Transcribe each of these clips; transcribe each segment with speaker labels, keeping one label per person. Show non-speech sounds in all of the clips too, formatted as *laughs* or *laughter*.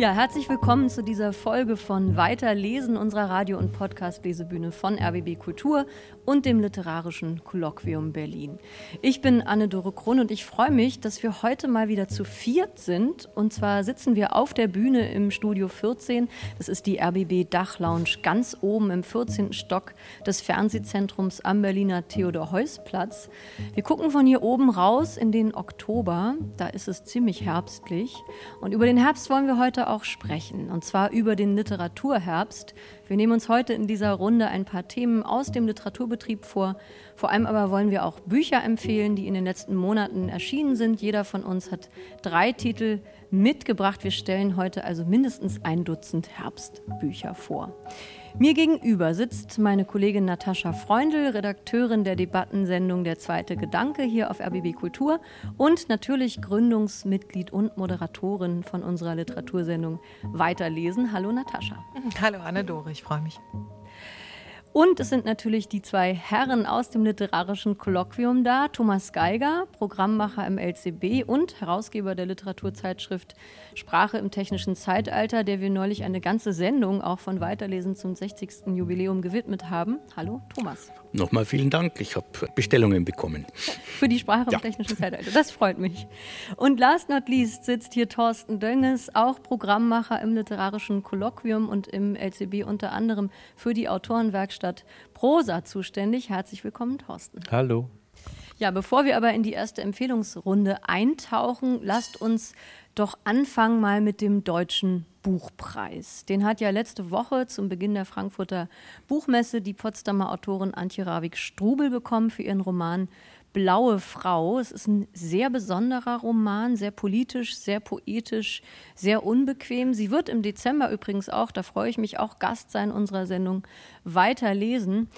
Speaker 1: Ja, herzlich willkommen zu dieser Folge von Weiterlesen unserer Radio- und Podcast-Lesebühne von RBB Kultur und dem Literarischen Kolloquium Berlin. Ich bin Anne-Dore Kron und ich freue mich, dass wir heute mal wieder zu viert sind. Und zwar sitzen wir auf der Bühne im Studio 14. Das ist die RBB Dachlounge ganz oben im 14. Stock des Fernsehzentrums am Berliner Theodor-Heuss-Platz. Wir gucken von hier oben raus in den Oktober. Da ist es ziemlich herbstlich. Und über den Herbst wollen wir heute auch sprechen, und zwar über den Literaturherbst. Wir nehmen uns heute in dieser Runde ein paar Themen aus dem Literaturbetrieb vor. Vor allem aber wollen wir auch Bücher empfehlen, die in den letzten Monaten erschienen sind. Jeder von uns hat drei Titel mitgebracht. Wir stellen heute also mindestens ein Dutzend Herbstbücher vor. Mir gegenüber sitzt meine Kollegin Natascha Freundl, Redakteurin der Debattensendung Der zweite Gedanke hier auf RBB Kultur und natürlich Gründungsmitglied und Moderatorin von unserer Literatursendung Weiterlesen. Hallo Natascha.
Speaker 2: Hallo Anne-Dore, ich freue mich.
Speaker 1: Und es sind natürlich die zwei Herren aus dem literarischen Kolloquium da. Thomas Geiger, Programmmacher im LCB und Herausgeber der Literaturzeitschrift Sprache im technischen Zeitalter, der wir neulich eine ganze Sendung auch von Weiterlesen zum 60. Jubiläum gewidmet haben. Hallo, Thomas.
Speaker 3: Nochmal vielen Dank. Ich habe Bestellungen bekommen.
Speaker 1: Für die Sprache ja. im technischen Zeitalter. Das freut mich. Und last not least sitzt hier Thorsten Dönges, auch Programmmacher im literarischen Kolloquium und im LCB unter anderem für die Autorenwerkstatt Prosa zuständig. Herzlich willkommen, Thorsten.
Speaker 4: Hallo.
Speaker 1: Ja, bevor wir aber in die erste Empfehlungsrunde eintauchen, lasst uns doch anfangen mal mit dem Deutschen Buchpreis. Den hat ja letzte Woche zum Beginn der Frankfurter Buchmesse die Potsdamer Autorin Antje Ravik-Strubel bekommen für ihren Roman Blaue Frau. Es ist ein sehr besonderer Roman, sehr politisch, sehr poetisch, sehr unbequem. Sie wird im Dezember übrigens auch, da freue ich mich auch, Gast sein unserer Sendung, weiterlesen.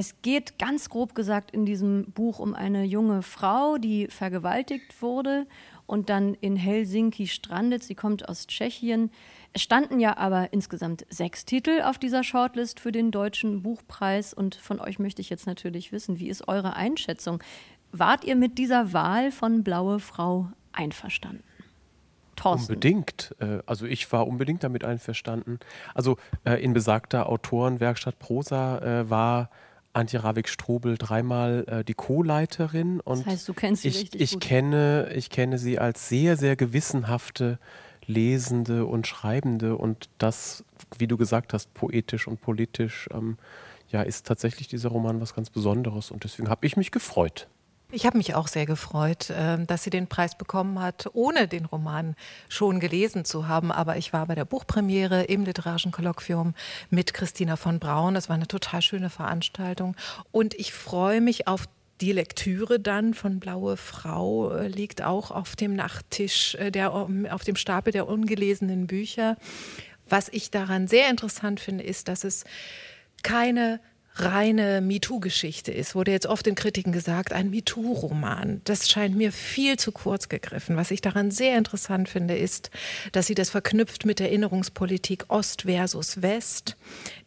Speaker 1: Es geht ganz grob gesagt in diesem Buch um eine junge Frau, die vergewaltigt wurde und dann in Helsinki strandet. Sie kommt aus Tschechien. Es standen ja aber insgesamt sechs Titel auf dieser Shortlist für den Deutschen Buchpreis. Und von euch möchte ich jetzt natürlich wissen, wie ist eure Einschätzung? Wart ihr mit dieser Wahl von Blaue Frau einverstanden?
Speaker 4: Thorsten. Unbedingt. Äh, also ich war unbedingt damit einverstanden. Also äh, in besagter Autorenwerkstatt Prosa äh, war Antje Ravik-Strobel dreimal äh, die Co-Leiterin.
Speaker 1: das heißt, du kennst sie
Speaker 4: ich,
Speaker 1: richtig
Speaker 4: ich
Speaker 1: gut.
Speaker 4: Kenne, ich kenne sie als sehr, sehr gewissenhafte Lesende und Schreibende und das, wie du gesagt hast, poetisch und politisch, ähm, ja, ist tatsächlich dieser Roman was ganz Besonderes und deswegen habe ich mich gefreut.
Speaker 2: Ich habe mich auch sehr gefreut, ähm, dass sie den Preis bekommen hat, ohne den Roman schon gelesen zu haben. Aber ich war bei der Buchpremiere im Literarischen Kolloquium mit Christina von Braun. Das war eine total schöne Veranstaltung. Und ich freue mich auf die Lektüre dann von Blaue Frau äh, liegt auch auf dem Nachttisch, äh, der, auf dem Stapel der ungelesenen Bücher. Was ich daran sehr interessant finde, ist, dass es keine reine MeToo-Geschichte ist. Wurde jetzt oft in Kritiken gesagt, ein MeToo-Roman. Das scheint mir viel zu kurz gegriffen. Was ich daran sehr interessant finde, ist, dass sie das verknüpft mit Erinnerungspolitik Ost versus West.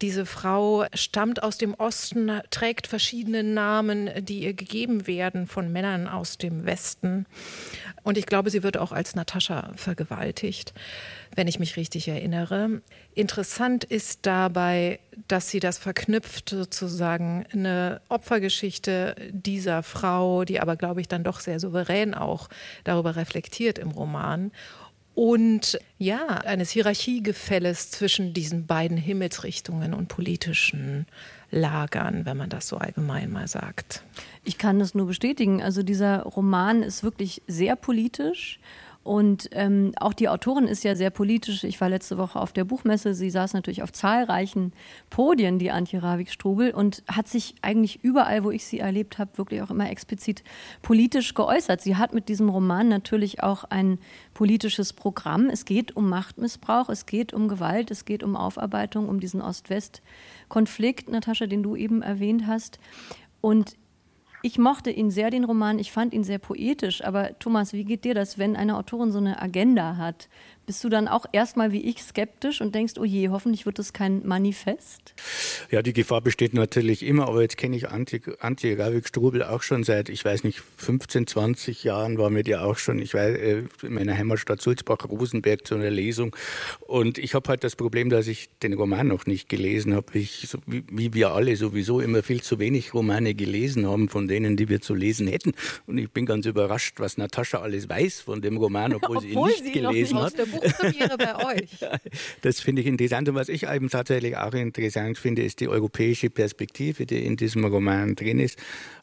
Speaker 2: Diese Frau stammt aus dem Osten, trägt verschiedene Namen, die ihr gegeben werden von Männern aus dem Westen. Und ich glaube, sie wird auch als Natascha vergewaltigt wenn ich mich richtig erinnere. Interessant ist dabei, dass sie das verknüpft, sozusagen eine Opfergeschichte dieser Frau, die aber, glaube ich, dann doch sehr souverän auch darüber reflektiert im Roman. Und ja, eines Hierarchiegefälles zwischen diesen beiden Himmelsrichtungen und politischen Lagern, wenn man das so allgemein mal sagt.
Speaker 1: Ich kann das nur bestätigen. Also dieser Roman ist wirklich sehr politisch und ähm, auch die Autorin ist ja sehr politisch. Ich war letzte Woche auf der Buchmesse. Sie saß natürlich auf zahlreichen Podien, die Antje Ravik-Strubel, und hat sich eigentlich überall, wo ich sie erlebt habe, wirklich auch immer explizit politisch geäußert. Sie hat mit diesem Roman natürlich auch ein politisches Programm. Es geht um Machtmissbrauch, es geht um Gewalt, es geht um Aufarbeitung, um diesen Ost-West-Konflikt, Natascha, den du eben erwähnt hast. Und ich mochte ihn sehr, den Roman. Ich fand ihn sehr poetisch. Aber Thomas, wie geht dir das, wenn eine Autorin so eine Agenda hat? Bist du dann auch erstmal wie ich skeptisch und denkst, oh je, hoffentlich wird es kein Manifest?
Speaker 3: Ja, die Gefahr besteht natürlich immer, aber jetzt kenne ich Antje, Antje Ravik-Strubel auch schon seit, ich weiß nicht, 15, 20 Jahren war mit ihr auch schon, ich weiß, äh, in meiner Heimatstadt Sulzbach-Rosenberg zu einer Lesung. Und ich habe halt das Problem, dass ich den Roman noch nicht gelesen habe. Ich, so, wie, wie wir alle sowieso immer viel zu wenig Romane gelesen haben, von denen, die wir zu lesen hätten. Und ich bin ganz überrascht, was Natascha alles weiß von dem Roman, obwohl, obwohl sie ihn nicht gelesen hat.
Speaker 2: Buchpremiere bei euch. *laughs*
Speaker 3: Das finde ich interessant. Und was ich eben tatsächlich auch interessant finde, ist die europäische Perspektive, die in diesem Roman drin ist.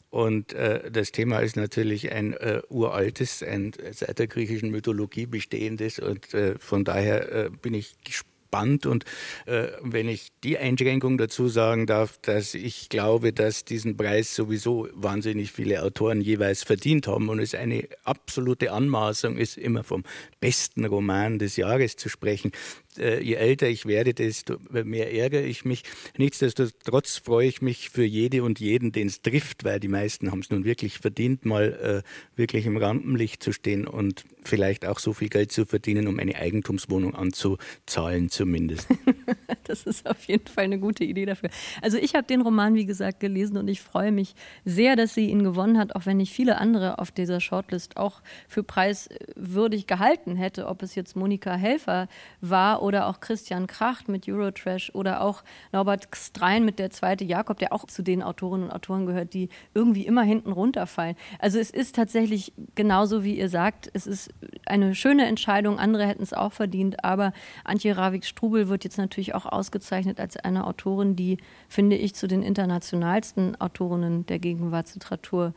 Speaker 3: Und äh, das Thema ist natürlich ein äh, uraltes, ein seit der griechischen Mythologie bestehendes. Und äh, von daher äh, bin ich gespannt spannend. Und äh, wenn ich die Einschränkung dazu sagen darf, dass ich glaube, dass diesen Preis sowieso wahnsinnig viele Autoren jeweils verdient haben und es eine absolute Anmaßung ist, immer vom besten Roman des Jahres zu sprechen, je älter ich werde, desto mehr ärgere ich mich. Nichtsdestotrotz freue ich mich für jede und jeden, den es trifft, weil die meisten haben es nun wirklich verdient, mal äh, wirklich im Rampenlicht zu stehen und vielleicht auch so viel Geld zu verdienen, um eine Eigentumswohnung anzuzahlen zumindest. *laughs*
Speaker 1: das ist auf jeden Fall eine gute Idee dafür. Also ich habe den Roman, wie gesagt, gelesen und ich freue mich sehr, dass sie ihn gewonnen hat, auch wenn ich viele andere auf dieser Shortlist auch für preiswürdig gehalten hätte, ob es jetzt Monika Helfer war oder auch Christian Kracht mit Eurotrash oder auch Norbert Strein mit der zweite Jakob, der auch zu den Autorinnen und Autoren gehört, die irgendwie immer hinten runterfallen. Also es ist tatsächlich genauso, wie ihr sagt, es ist eine schöne Entscheidung, andere hätten es auch verdient, aber Antje Ravik-Strubel wird jetzt natürlich auch ausgezeichnet als eine Autorin, die, finde ich, zu den internationalsten Autorinnen der Gegenwartsliteratur.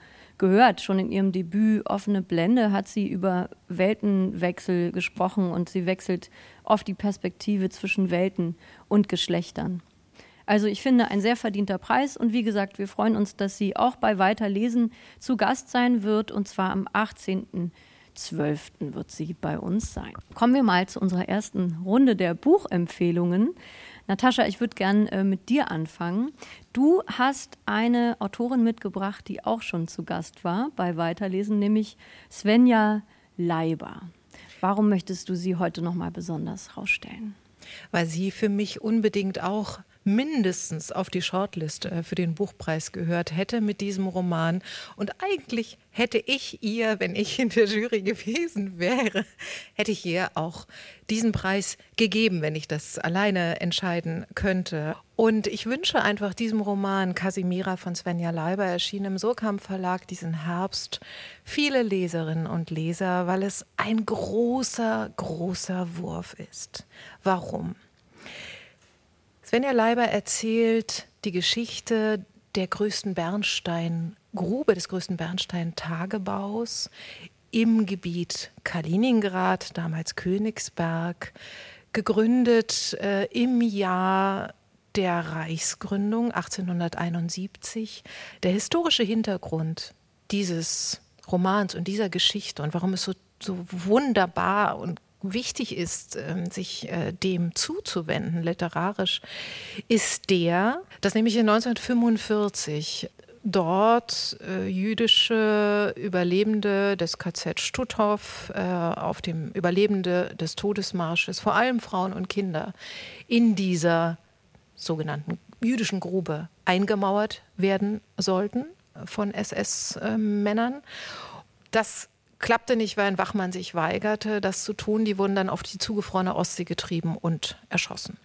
Speaker 1: Schon in ihrem Debüt Offene Blende hat sie über Weltenwechsel gesprochen und sie wechselt oft die Perspektive zwischen Welten und Geschlechtern. Also ich finde ein sehr verdienter Preis und wie gesagt, wir freuen uns, dass sie auch bei Weiterlesen zu Gast sein wird und zwar am 18. 12. wird sie bei uns sein. Kommen wir mal zu unserer ersten Runde der Buchempfehlungen. Natascha, ich würde gern äh, mit dir anfangen. Du hast eine Autorin mitgebracht, die auch schon zu Gast war bei Weiterlesen, nämlich Svenja Leiber. Warum möchtest du sie heute noch mal besonders rausstellen?
Speaker 2: Weil sie für mich unbedingt auch mindestens auf die Shortlist äh, für den Buchpreis gehört hätte mit diesem Roman. Und eigentlich hätte ich ihr, wenn ich in der Jury gewesen wäre, hätte ich ihr auch diesen Preis gegeben, wenn ich das alleine entscheiden könnte. Und ich wünsche einfach diesem Roman Casimira von Svenja Leiber, erschienen im Surkamp Verlag diesen Herbst, viele Leserinnen und Leser, weil es ein großer, großer Wurf ist. Warum? Svenja Leiber erzählt die Geschichte der größten Bernsteingrube, des größten Bernstein-Tagebaus im Gebiet Kaliningrad, damals Königsberg, gegründet äh, im Jahr der Reichsgründung 1871. Der historische Hintergrund dieses Romans und dieser Geschichte und warum es so, so wunderbar und wichtig ist, ähm, sich äh, dem zuzuwenden, literarisch, ist der, dass nämlich in 1945 dort äh, jüdische Überlebende des KZ Stutthof, äh, auf dem Überlebende des Todesmarsches, vor allem Frauen und Kinder, in dieser sogenannten jüdischen Grube eingemauert werden sollten von SS-Männern. Das klappte nicht, weil ein Wachmann sich weigerte, das zu tun. Die wurden dann auf die zugefrorene Ostsee getrieben und erschossen.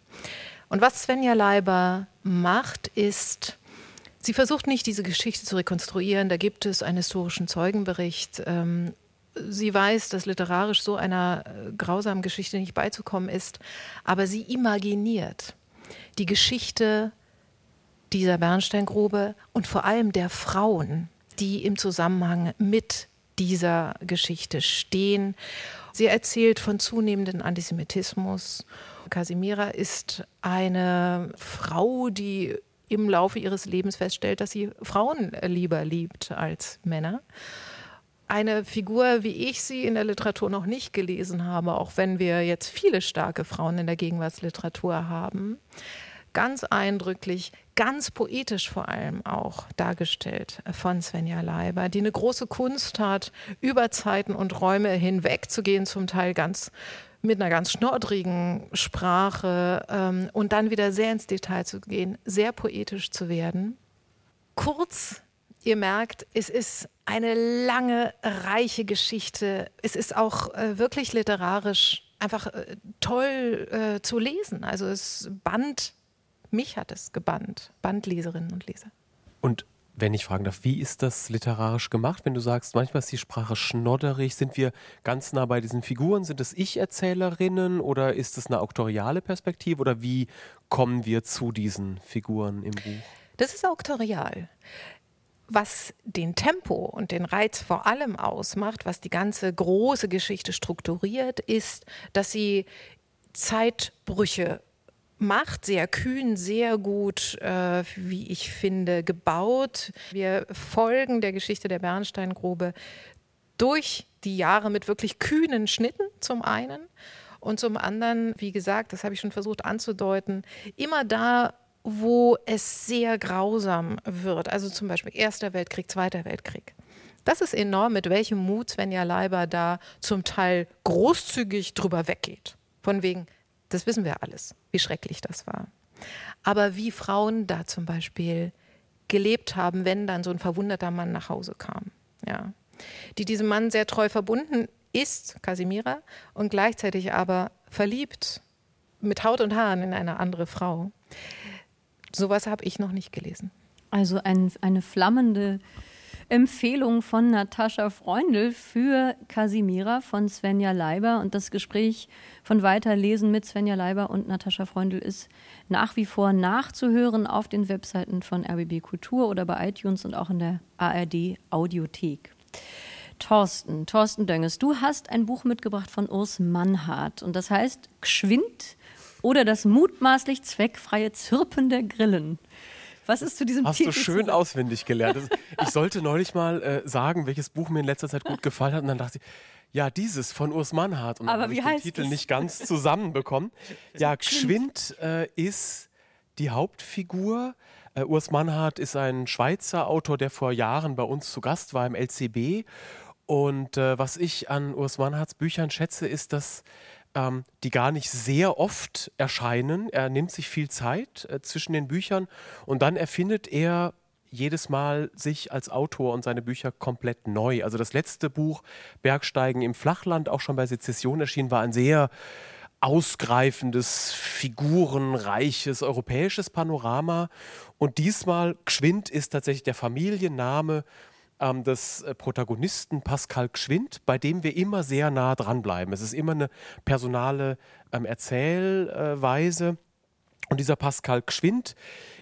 Speaker 2: Und was Svenja Leiber macht, ist, sie versucht nicht, diese Geschichte zu rekonstruieren. Da gibt es einen historischen Zeugenbericht. Ähm, sie weiß, dass literarisch so einer äh, grausamen Geschichte nicht beizukommen ist, aber sie imaginiert die Geschichte dieser Bernsteingrube und vor allem der Frauen, die im Zusammenhang mit dieser Geschichte stehen. Sie erzählt von zunehmendem Antisemitismus. Casimira ist eine Frau, die im Laufe ihres Lebens feststellt, dass sie Frauen lieber liebt als Männer. Eine Figur, wie ich sie in der Literatur noch nicht gelesen habe, auch wenn wir jetzt viele starke Frauen in der Gegenwartsliteratur haben ganz eindrücklich, ganz poetisch vor allem auch dargestellt von Svenja Leiber, die eine große Kunst hat, über Zeiten und Räume hinweg zu gehen, zum Teil ganz mit einer ganz schnoddrigen Sprache ähm, und dann wieder sehr ins Detail zu gehen, sehr poetisch zu werden. Kurz, ihr merkt, es ist eine lange, reiche Geschichte. Es ist auch äh, wirklich literarisch einfach äh, toll äh, zu lesen. Also es band, mich hat es gebannt, Bandleserinnen und Leser.
Speaker 4: Und wenn ich fragen darf, wie ist das literarisch gemacht? Wenn du sagst, manchmal ist die Sprache schnodderig, sind wir ganz nah bei diesen Figuren? Sind es Ich-Erzählerinnen oder ist es eine auktoriale Perspektive oder wie kommen wir zu diesen Figuren im Buch?
Speaker 2: Das ist auktorial. Was den Tempo und den Reiz vor allem ausmacht, was die ganze große Geschichte strukturiert, ist, dass sie Zeitbrüche macht, sehr kühn, sehr gut, äh, wie ich finde, gebaut. Wir folgen der Geschichte der Bernsteingrube durch die Jahre mit wirklich kühnen Schnitten zum einen und zum anderen, wie gesagt, das habe ich schon versucht anzudeuten, immer da, wo es sehr grausam wird. Also zum Beispiel Erster Weltkrieg, Zweiter Weltkrieg. Das ist enorm, mit welchem Mut Svenja Leiber da zum Teil großzügig drüber weggeht. Von wegen, das wissen wir alles, wie schrecklich das war. Aber wie Frauen da zum Beispiel gelebt haben, wenn dann so ein verwundeter Mann nach Hause kam. Ja. Die diesem Mann sehr treu verbunden ist, Casimira, und gleichzeitig aber verliebt mit Haut und Haaren in eine andere Frau. Sowas habe ich noch nicht gelesen.
Speaker 1: Also ein, eine flammende Empfehlung von Natascha Freundl für Casimira von Svenja Leiber. Und das Gespräch von Weiterlesen mit Svenja Leiber und Natascha Freundl ist nach wie vor nachzuhören auf den Webseiten von RBB Kultur oder bei iTunes und auch in der ARD Audiothek. Thorsten, Thorsten Dönges, du hast ein Buch mitgebracht von Urs Mannhardt und das heißt Gschwind oder das mutmaßlich zweckfreie Zirpen der Grillen. Was ist zu diesem
Speaker 4: Hast
Speaker 1: Titel?
Speaker 4: Hast du schön zu auswendig gelernt. Ich sollte neulich mal äh, sagen, welches Buch mir in letzter Zeit gut gefallen hat. Und dann dachte ich, ja, dieses von Urs Mannhardt. Und dann habe ich den Titel es? nicht ganz zusammenbekommen. *laughs* ja, Geschwind äh, ist die Hauptfigur. Äh, Urs Mannhardt ist ein Schweizer Autor, der vor Jahren bei uns zu Gast war im LCB. Und äh, was ich an Urs Mannhardts Büchern schätze, ist, dass ähm, die gar nicht sehr oft erscheinen. Er nimmt sich viel Zeit äh, zwischen den Büchern und dann erfindet er jedes Mal sich als Autor und seine Bücher komplett neu. Also das letzte Buch Bergsteigen im Flachland, auch schon bei Sezession erschienen, war ein sehr ausgreifendes, figurenreiches europäisches Panorama. Und diesmal Gschwind ist tatsächlich der Familienname ähm, des äh, Protagonisten Pascal Gschwind, bei dem wir immer sehr nah dranbleiben. Es ist immer eine personale ähm, Erzählweise. Und dieser Pascal Gschwind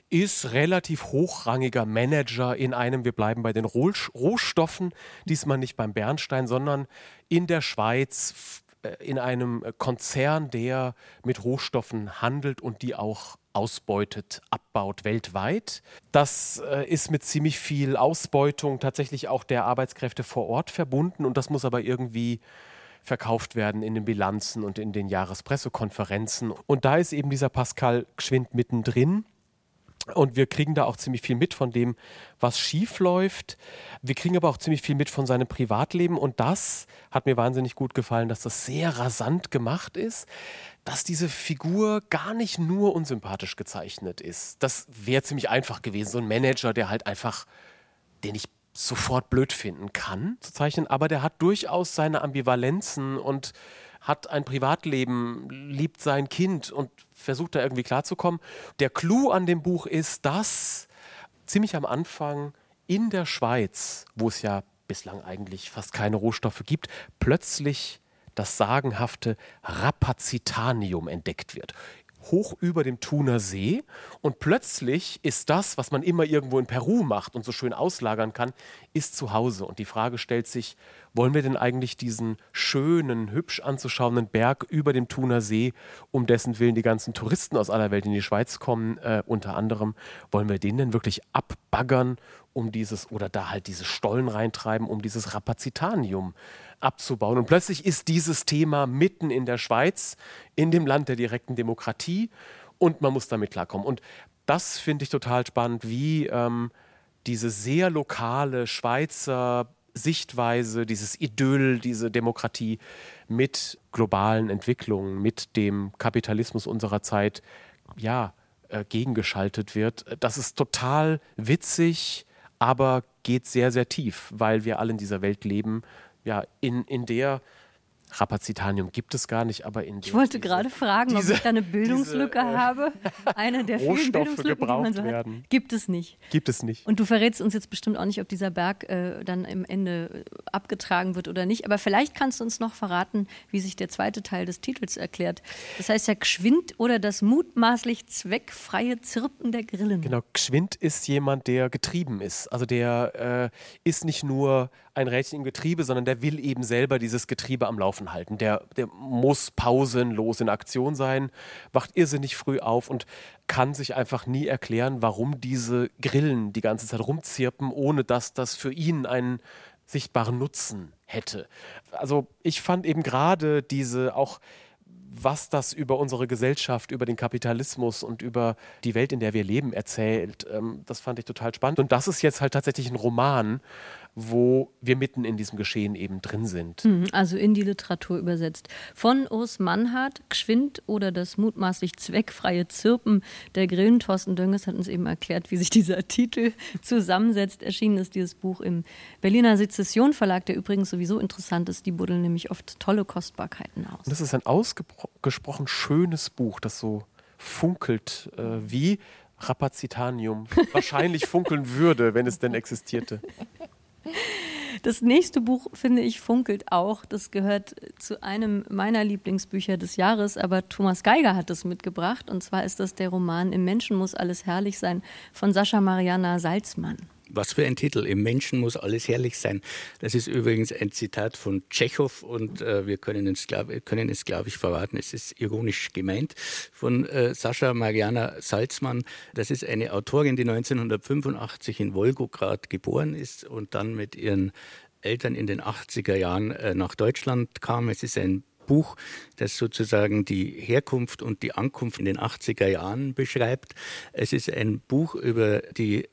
Speaker 4: ist relativ hochrangiger Manager in einem, wir bleiben bei den Rohstoffen, diesmal nicht beim Bernstein, sondern in der Schweiz in einem Konzern, der mit Rohstoffen handelt und die auch ausbeutet, abbaut weltweit. Das äh, ist mit ziemlich viel Ausbeutung tatsächlich auch der Arbeitskräfte vor Ort verbunden und das muss aber irgendwie verkauft werden in den Bilanzen und in den Jahrespressekonferenzen. Und da ist eben dieser Pascal Geschwind mittendrin. Und wir kriegen da auch ziemlich viel mit von dem, was schief läuft. Wir kriegen aber auch ziemlich viel mit von seinem Privatleben. Und das hat mir wahnsinnig gut gefallen, dass das sehr rasant gemacht ist, dass diese Figur gar nicht nur unsympathisch gezeichnet ist. Das wäre ziemlich einfach gewesen. So ein Manager, der halt einfach, den ich sofort blöd finden kann, zu zeichnen. Aber der hat durchaus seine Ambivalenzen und hat ein Privatleben, liebt sein Kind und versucht da irgendwie klarzukommen. Der Clou an dem Buch ist, dass ziemlich am Anfang in der Schweiz, wo es ja bislang eigentlich fast keine Rohstoffe gibt, plötzlich das sagenhafte Rapazitanium entdeckt wird hoch über dem Thuner See und plötzlich ist das, was man immer irgendwo in Peru macht und so schön auslagern kann, ist zu Hause. Und die Frage stellt sich, wollen wir denn eigentlich diesen schönen, hübsch anzuschauenden Berg über dem Thuner See, um dessen Willen die ganzen Touristen aus aller Welt in die Schweiz kommen, äh, unter anderem, wollen wir den denn wirklich abbaggern, um dieses, oder da halt diese Stollen reintreiben, um dieses Rapazitanium abzubauen. Und plötzlich ist dieses Thema mitten in der Schweiz, in dem Land der direkten Demokratie und man muss damit klarkommen. Und das finde ich total spannend, wie ähm, diese sehr lokale Schweizer Sichtweise, dieses Idyll, diese Demokratie mit globalen Entwicklungen, mit dem Kapitalismus unserer Zeit, ja, äh, gegengeschaltet wird. Das ist total witzig, aber geht sehr, sehr tief, weil wir alle in dieser Welt leben, ja, in, in der Rapazitanium gibt es gar nicht, aber in
Speaker 1: Ich wollte diese, gerade fragen, diese, ob ich da eine Bildungslücke diese, äh, habe. Eine der vielen Bildungslücken, die man so
Speaker 4: werden.
Speaker 1: hat. Gibt es nicht.
Speaker 4: Gibt es nicht.
Speaker 1: Und du verrätst uns jetzt bestimmt auch nicht, ob dieser Berg äh, dann im Ende äh, abgetragen wird oder nicht. Aber vielleicht kannst du uns noch verraten, wie sich der zweite Teil des Titels erklärt. Das heißt ja Gschwind oder das mutmaßlich zweckfreie Zirpen der Grillen.
Speaker 4: Genau, Gschwind ist jemand, der getrieben ist. Also der äh, ist nicht nur ein Rädchen im Getriebe, sondern der will eben selber dieses Getriebe am Laufen halten. Der, der muss pausenlos in Aktion sein, wacht irrsinnig früh auf und kann sich einfach nie erklären, warum diese Grillen die ganze Zeit rumzirpen, ohne dass das für ihn einen sichtbaren Nutzen hätte. Also ich fand eben gerade diese auch was das über unsere Gesellschaft, über den Kapitalismus und über die Welt, in der wir leben, erzählt. Ähm, das fand ich total spannend. Und das ist jetzt halt tatsächlich ein Roman, wo wir mitten in diesem Geschehen eben drin sind.
Speaker 1: Mhm, also in die Literatur übersetzt. Von Urs Mannhardt, Gschwind oder das mutmaßlich zweckfreie Zirpen der Grillen. Thorsten Dönges hat uns eben erklärt, wie sich dieser *laughs* Titel zusammensetzt. Erschienen ist dieses Buch im Berliner Sezession Verlag, der übrigens sowieso interessant ist. Die buddeln nämlich oft tolle Kostbarkeiten aus.
Speaker 4: Und das ist ein ausgesprochen schönes Buch, das so funkelt äh, wie Rapazitanium wahrscheinlich *laughs* funkeln würde, wenn es denn existierte.
Speaker 1: Das nächste Buch, finde ich, funkelt auch. Das gehört zu einem meiner Lieblingsbücher des Jahres, aber Thomas Geiger hat es mitgebracht. Und zwar ist das der Roman Im Menschen muss alles herrlich sein von Sascha Mariana Salzmann.
Speaker 3: Was für ein Titel. Im Menschen muss alles herrlich sein. Das ist übrigens ein Zitat von Tschechow und äh, wir können es, glaube glaub ich, verraten. Es ist ironisch gemeint von äh, Sascha Mariana Salzmann. Das ist eine Autorin, die 1985 in Wolgograd geboren ist und dann mit ihren Eltern in den 80er Jahren äh, nach Deutschland kam. Es ist ein Buch, das sozusagen die Herkunft und die Ankunft in den 80er Jahren beschreibt. Es ist ein Buch über die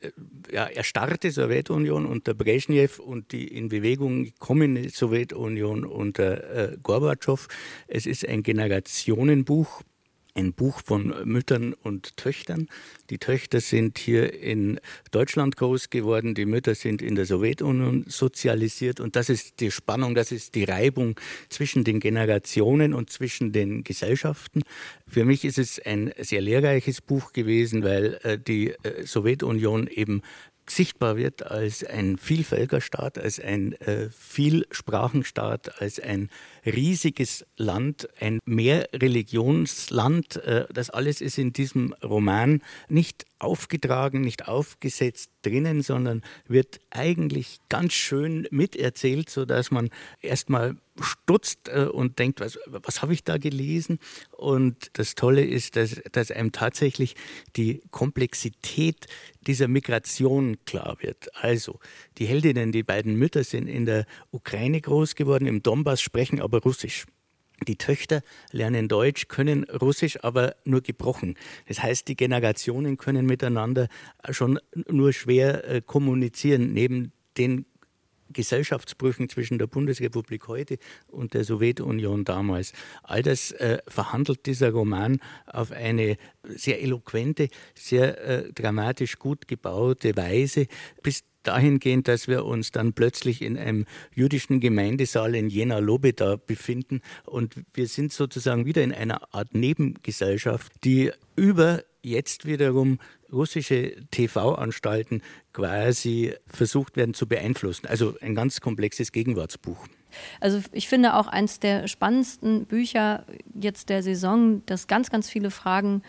Speaker 3: ja, erstarrte Sowjetunion unter Brezhnev und die in Bewegung gekommene Sowjetunion unter äh, Gorbatschow. Es ist ein Generationenbuch ein Buch von Müttern und Töchtern. Die Töchter sind hier in Deutschland groß geworden, die Mütter sind in der Sowjetunion sozialisiert und das ist die Spannung, das ist die Reibung zwischen den Generationen und zwischen den Gesellschaften. Für mich ist es ein sehr lehrreiches Buch gewesen, weil äh, die äh, Sowjetunion eben sichtbar wird als ein Vielvölkerstaat, als ein äh, Vielsprachenstaat, als ein riesiges Land, ein Mehrreligionsland. Äh, das alles ist in diesem Roman nicht aufgetragen, nicht aufgesetzt drinnen, sondern wird eigentlich ganz schön miterzählt, sodass man erstmal stutzt äh, und denkt, was, was habe ich da gelesen? Und das Tolle ist, dass, dass einem tatsächlich die Komplexität dieser Migration klar wird. Also, die Heldinnen, die beiden Mütter sind in der Ukraine groß geworden, im Donbass sprechen aber Russisch. Die Töchter lernen Deutsch, können Russisch, aber nur gebrochen. Das heißt, die Generationen können miteinander schon nur schwer äh, kommunizieren. Neben den Gesellschaftsbrüchen zwischen der Bundesrepublik heute und der Sowjetunion damals. All das äh, verhandelt dieser Roman auf eine sehr eloquente, sehr äh, dramatisch gut gebaute Weise, bis dahingehend, dass wir uns dann plötzlich in einem jüdischen Gemeindesaal in Jena Lobeda befinden und wir sind sozusagen wieder in einer Art Nebengesellschaft, die über jetzt wiederum russische TV-Anstalten quasi versucht werden zu beeinflussen. Also ein ganz komplexes Gegenwartsbuch.
Speaker 1: Also ich finde auch eines der spannendsten Bücher jetzt der Saison, das ganz, ganz viele Fragen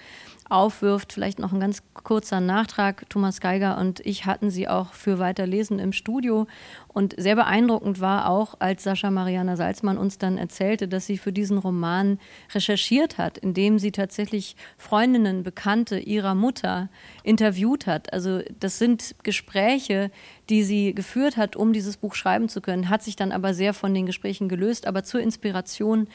Speaker 1: aufwirft. Vielleicht noch ein ganz kurzer Nachtrag. Thomas Geiger und ich hatten sie auch für Weiterlesen im Studio. Und sehr beeindruckend war auch, als Sascha Mariana Salzmann uns dann erzählte, dass sie für diesen Roman recherchiert hat, indem sie tatsächlich Freundinnen, Bekannte ihrer Mutter interviewt hat. Also das sind Gespräche, die sie geführt hat, um dieses Buch schreiben zu können, hat sich dann aber sehr von den Gesprächen gelöst. Aber zur Inspiration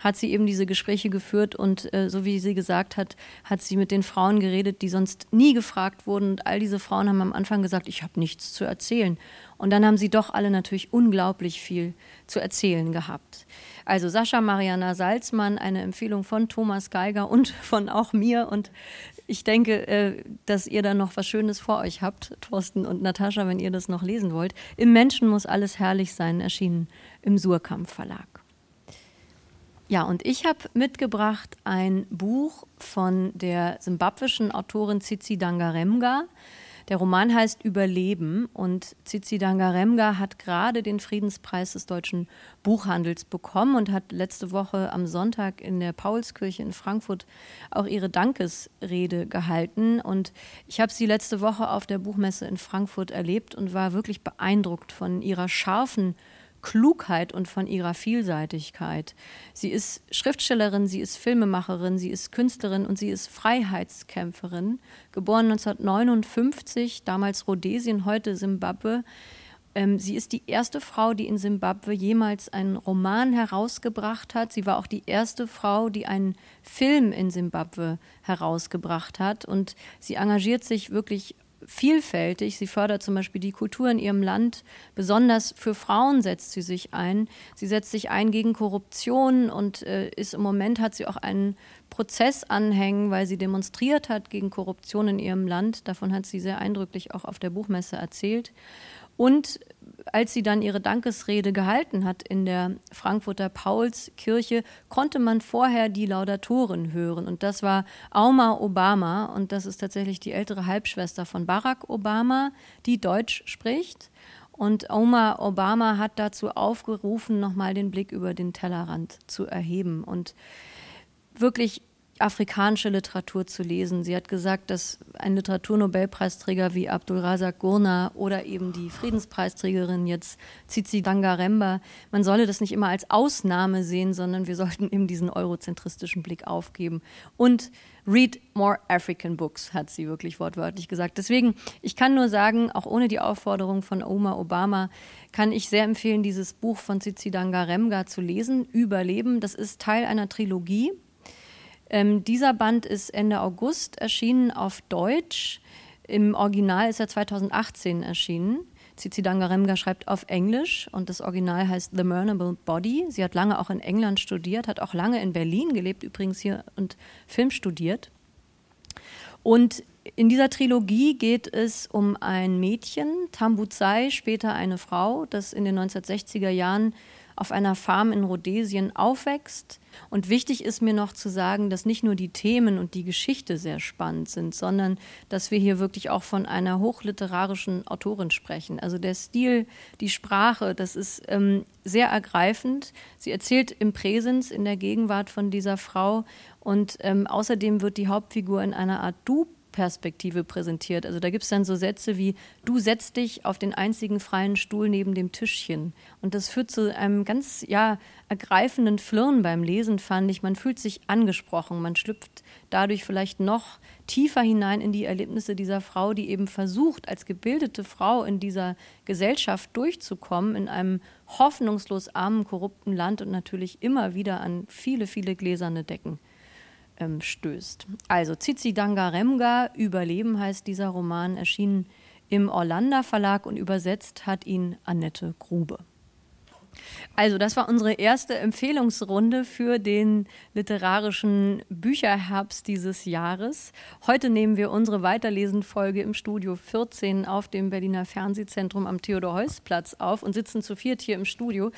Speaker 1: hat sie eben diese Gespräche geführt und äh, so wie sie gesagt hat, hat sie mit den Frauen geredet, die sonst nie gefragt wurden. Und all diese Frauen haben am Anfang gesagt, ich habe nichts zu erzählen. Und dann haben sie doch alle natürlich unglaublich viel zu erzählen gehabt. Also Sascha Mariana Salzmann, eine Empfehlung von Thomas Geiger und *laughs* von auch mir. Und ich denke, äh, dass ihr da noch was Schönes vor euch habt, Thorsten und Natascha, wenn ihr das noch lesen wollt. Im Menschen muss alles herrlich sein, erschienen im Surkamp Verlag. Ja, und ich habe mitgebracht ein Buch von der simbabwischen Autorin Tsitsi Dangaremga. Der Roman heißt Überleben und Tsitsi Dangaremga hat gerade den Friedenspreis des deutschen Buchhandels bekommen und hat letzte Woche am Sonntag in der Paulskirche in Frankfurt auch ihre Dankesrede gehalten. Und ich habe sie letzte Woche auf der Buchmesse in Frankfurt erlebt und war wirklich beeindruckt von ihrer scharfen Klugheit und von ihrer Vielseitigkeit. Sie ist Schriftstellerin, sie ist Filmemacherin, sie ist Künstlerin und sie ist Freiheitskämpferin. Geboren 1959, damals Rhodesien, heute Simbabwe. Ähm, sie ist die erste Frau, die in Simbabwe jemals einen Roman herausgebracht hat. Sie war auch die erste Frau, die einen Film in Simbabwe herausgebracht hat. Und sie engagiert sich wirklich vielfältig. Sie fördert zum Beispiel die Kultur in ihrem Land. Besonders für Frauen setzt sie sich ein. Sie setzt sich ein gegen Korruption und äh, ist im Moment hat sie auch einen Prozess anhängen, weil sie demonstriert hat gegen Korruption in ihrem Land. Davon hat sie sehr eindrücklich auch auf der Buchmesse erzählt. Und als sie dann ihre Dankesrede gehalten hat in der Frankfurter Paulskirche, konnte man vorher die Laudatoren hören. Und das war Auma Obama. Und das ist tatsächlich die ältere Halbschwester von Barack Obama, die Deutsch spricht. Und Oma Obama hat dazu aufgerufen, nochmal den Blick über den Tellerrand zu erheben und wirklich afrikanische Literatur zu lesen. Sie hat gesagt, dass ein Literaturnobelpreisträger wie Abdul Razak Gurna oder eben die Friedenspreisträgerin jetzt Tsitsi Dangaremba, man solle das nicht immer als Ausnahme sehen, sondern wir sollten eben diesen eurozentristischen Blick aufgeben. Und read more African books, hat sie wirklich wortwörtlich gesagt. Deswegen, ich kann nur sagen, auch ohne die Aufforderung von Oma Obama, kann ich sehr empfehlen, dieses Buch von Tsitsi Dangaremga zu lesen, Überleben. Das ist Teil einer Trilogie ähm, dieser Band ist Ende August erschienen auf Deutsch. Im Original ist er 2018 erschienen. Cici Dangaremga schreibt auf Englisch und das Original heißt The Murnable Body. Sie hat lange auch in England studiert, hat auch lange in Berlin gelebt, übrigens hier und Film studiert. Und in dieser Trilogie geht es um ein Mädchen, Tambuzai, später eine Frau, das in den 1960er Jahren auf einer Farm in Rhodesien aufwächst. Und wichtig ist mir noch zu sagen, dass nicht nur die Themen und die Geschichte sehr spannend sind, sondern dass wir hier wirklich auch von einer hochliterarischen Autorin sprechen. Also der Stil, die Sprache, das ist ähm, sehr ergreifend. Sie erzählt im Präsens, in der Gegenwart von dieser Frau. Und ähm, außerdem wird die Hauptfigur in einer Art Du Perspektive präsentiert. Also da gibt es dann so Sätze wie, du setzt dich auf den einzigen freien Stuhl neben dem Tischchen. Und das führt zu einem ganz, ja, ergreifenden Flirren beim Lesen, fand ich. Man fühlt sich angesprochen, man schlüpft dadurch vielleicht noch tiefer hinein in die Erlebnisse dieser Frau, die eben versucht, als gebildete Frau in dieser Gesellschaft durchzukommen, in einem hoffnungslos armen, korrupten Land und natürlich immer wieder an viele, viele gläserne Decken ähm, stößt. Also Zizi Dangaremga, Überleben heißt dieser Roman, erschienen im Orlando Verlag und übersetzt hat ihn Annette Grube. Also, das war unsere erste Empfehlungsrunde für den literarischen Bücherherbst dieses Jahres. Heute nehmen wir unsere Weiterlesen-Folge im Studio 14 auf dem Berliner Fernsehzentrum am Theodor-Heuss-Platz auf und sitzen zu viert hier im Studio.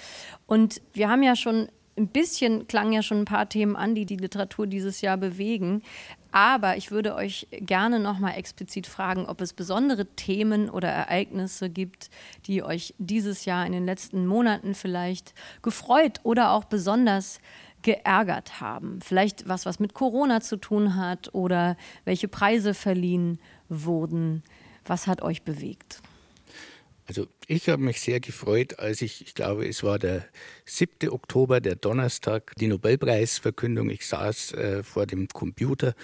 Speaker 1: Und wir haben ja schon ein bisschen klangen ja schon ein paar Themen an, die die Literatur dieses Jahr bewegen. Aber ich würde euch gerne noch mal explizit fragen, ob es besondere Themen oder Ereignisse gibt, die euch dieses Jahr in den letzten Monaten vielleicht gefreut oder auch besonders geärgert haben. Vielleicht was, was mit Corona zu tun hat oder welche Preise verliehen wurden. Was hat euch bewegt?
Speaker 3: Also ich habe mich sehr gefreut, als ich, ich glaube, es war der 7. Oktober, der Donnerstag, die Nobelpreisverkündung. Ich saß äh, vor dem Computer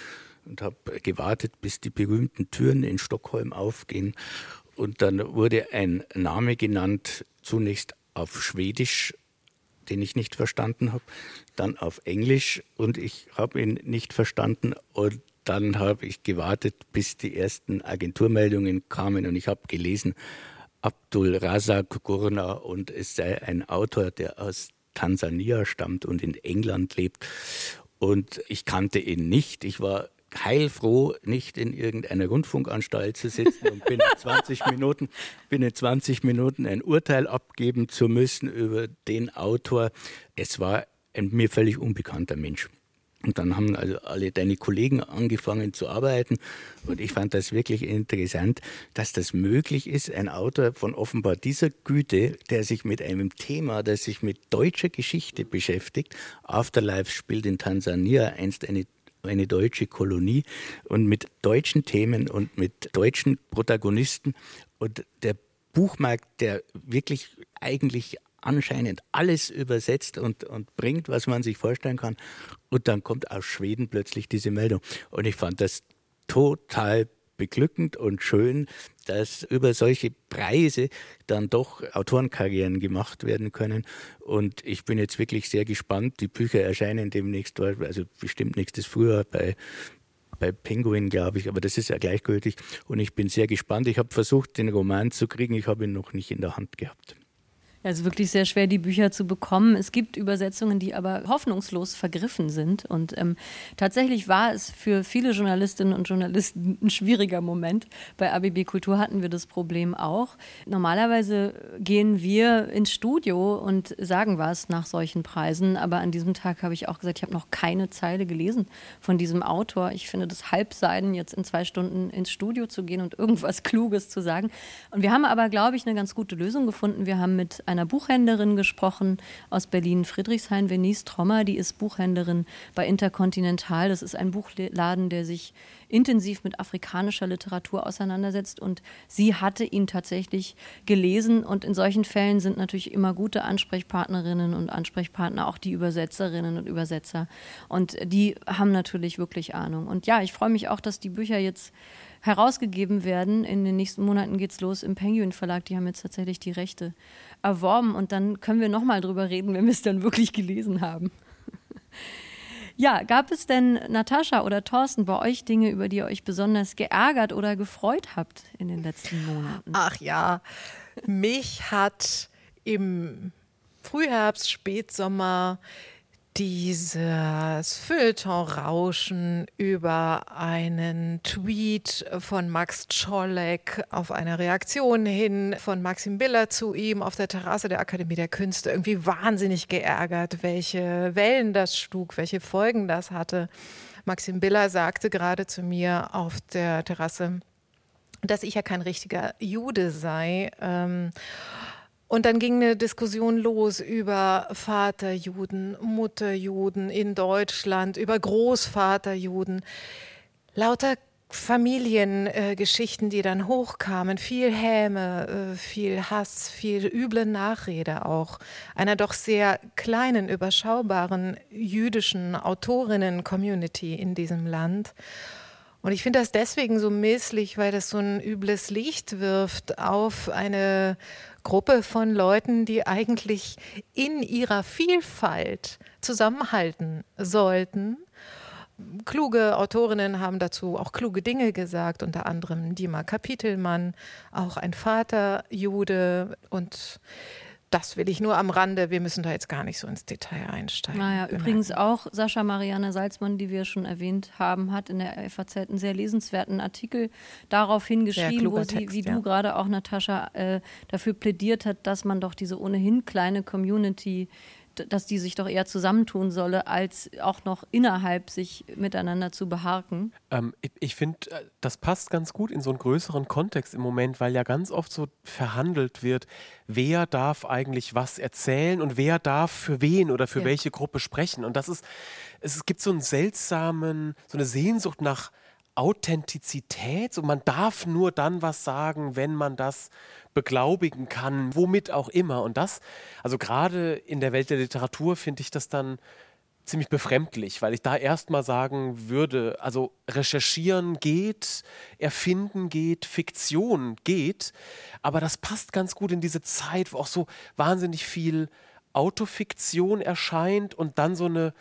Speaker 3: und habe gewartet, bis die berühmten Türen in Stockholm aufgehen. Und dann wurde ein Name genannt, zunächst auf Schwedisch, den ich nicht verstanden habe, dann auf Englisch und ich habe ihn nicht verstanden. Und dann habe ich gewartet, bis die ersten Agenturmeldungen kamen und ich habe gelesen, Abdul Razak Gurna und es sei ein Autor, der aus Tansania stammt und in England lebt. Und ich kannte ihn nicht. Ich war heilfroh, nicht in irgendeiner Rundfunkanstalt zu sitzen und binnen 20 *laughs* Minuten, binnen 20 Minuten ein Urteil abgeben zu müssen über den Autor. Es war ein mir völlig unbekannter Mensch. Und dann haben also alle deine Kollegen angefangen zu arbeiten. Und ich fand das wirklich interessant, dass das möglich ist, ein Autor von offenbar dieser Güte, der sich mit einem Thema, das sich mit deutscher Geschichte beschäftigt, Afterlife spielt in Tansania, einst eine eine deutsche Kolonie und mit deutschen Themen und mit deutschen Protagonisten. Und der Buchmarkt, der wirklich eigentlich anscheinend alles übersetzt und, und bringt, was man sich vorstellen kann. Und dann kommt aus Schweden plötzlich diese Meldung. Und ich fand das total beglückend und schön, dass über solche Preise dann doch Autorenkarrieren gemacht werden können. Und ich bin jetzt wirklich sehr gespannt. Die Bücher erscheinen demnächst, also bestimmt nächstes Frühjahr bei, bei Penguin, glaube ich, aber das ist ja gleichgültig. Und ich bin sehr gespannt. Ich habe versucht, den Roman zu kriegen. Ich habe ihn noch nicht in der Hand gehabt.
Speaker 1: Ja, es ist wirklich sehr schwer, die Bücher zu bekommen. Es gibt Übersetzungen, die aber hoffnungslos vergriffen sind. Und ähm, tatsächlich war es für viele Journalistinnen und Journalisten ein schwieriger Moment. Bei ABB Kultur hatten wir das Problem auch. Normalerweise gehen wir ins Studio und sagen was nach solchen Preisen. Aber an diesem Tag habe ich auch gesagt, ich habe noch keine Zeile gelesen von diesem Autor. Ich finde das Halbseiden, jetzt in zwei Stunden ins Studio zu gehen und irgendwas *laughs* Kluges zu sagen. Und wir haben aber, glaube ich, eine ganz gute Lösung gefunden. Wir haben mit einer Buchhändlerin gesprochen aus Berlin, Friedrichshain, Venice Trommer. Die ist Buchhändlerin bei Intercontinental. Das ist ein Buchladen, der sich intensiv mit afrikanischer Literatur auseinandersetzt. Und sie hatte ihn tatsächlich gelesen. Und in solchen Fällen sind natürlich immer gute Ansprechpartnerinnen und Ansprechpartner, auch die Übersetzerinnen und Übersetzer. Und die haben natürlich wirklich Ahnung. Und ja, ich freue mich auch, dass die Bücher jetzt herausgegeben werden. In den nächsten Monaten geht es los im Penguin Verlag. Die haben jetzt tatsächlich die Rechte erworben und dann können wir nochmal drüber reden, wenn wir es dann wirklich gelesen haben. *laughs* ja, gab es denn, Natascha oder Thorsten, bei euch Dinge, über die ihr euch besonders geärgert oder gefreut habt in den letzten Monaten?
Speaker 2: Ach ja, mich hat im Frühherbst, Spätsommer dieses Feuilleton-Rauschen über einen Tweet von Max Czolek auf eine Reaktion hin von Maxim Biller zu ihm auf der Terrasse der Akademie der Künste irgendwie wahnsinnig geärgert, welche Wellen das schlug, welche Folgen das hatte. Maxim Biller sagte gerade zu mir auf der Terrasse, dass ich ja kein richtiger Jude sei. Ähm, und dann ging eine Diskussion los über Vaterjuden, Mutterjuden in Deutschland, über Großvaterjuden. Lauter Familiengeschichten, äh, die dann hochkamen, viel Häme, äh, viel Hass, viel üble Nachrede auch einer doch sehr kleinen, überschaubaren jüdischen Autorinnen-Community in diesem Land. Und ich finde das deswegen so misslich, weil das so ein übles Licht wirft auf eine Gruppe von Leuten, die eigentlich in ihrer Vielfalt zusammenhalten sollten. Kluge Autorinnen haben dazu auch kluge Dinge gesagt, unter anderem Dima Kapitelmann, auch ein Vater Jude und das will ich nur am Rande. Wir müssen da jetzt gar nicht so ins Detail einsteigen.
Speaker 1: Naja, bemerken. übrigens auch Sascha Marianne Salzmann, die wir schon erwähnt haben, hat in der FAZ einen sehr lesenswerten Artikel darauf hingeschrieben, wo sie, Text, wie ja. du gerade auch, Natascha, äh, dafür plädiert hat, dass man doch diese ohnehin kleine Community dass die sich doch eher zusammentun solle, als auch noch innerhalb sich miteinander zu beharken.
Speaker 4: Ähm, ich, ich finde, äh, das passt ganz gut in so einen größeren Kontext im Moment, weil ja ganz oft so verhandelt wird, wer darf eigentlich was erzählen und wer darf für wen oder für ja. welche Gruppe sprechen. Und das ist, es gibt so einen seltsamen, so eine Sehnsucht nach Authentizität. So, man darf nur dann was sagen, wenn man das beglaubigen kann, womit auch immer. Und das, also gerade in der Welt der Literatur finde ich das dann ziemlich befremdlich, weil ich da erstmal sagen würde, also recherchieren geht, erfinden geht, Fiktion geht, aber das passt ganz gut in diese Zeit, wo auch so wahnsinnig viel Autofiktion erscheint und dann so eine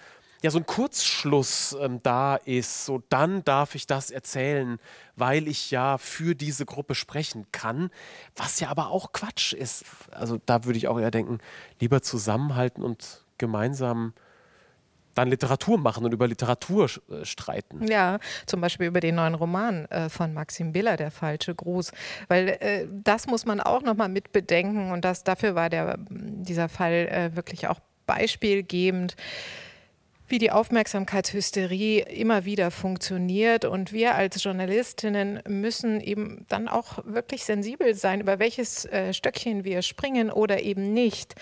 Speaker 4: ja so ein Kurzschluss ähm, da ist, so dann darf ich das erzählen, weil ich ja für diese Gruppe sprechen kann, was ja aber auch Quatsch ist. Also da würde ich auch eher denken, lieber zusammenhalten und gemeinsam dann Literatur machen und über Literatur äh, streiten.
Speaker 2: Ja, zum Beispiel über den neuen Roman äh, von Maxim Biller, Der falsche Gruß. Weil äh, das muss man auch nochmal mit bedenken und das, dafür war der, dieser Fall äh, wirklich auch beispielgebend wie die Aufmerksamkeitshysterie immer wieder funktioniert. Und wir als Journalistinnen müssen eben dann auch wirklich sensibel sein, über welches äh, Stöckchen wir springen oder eben nicht.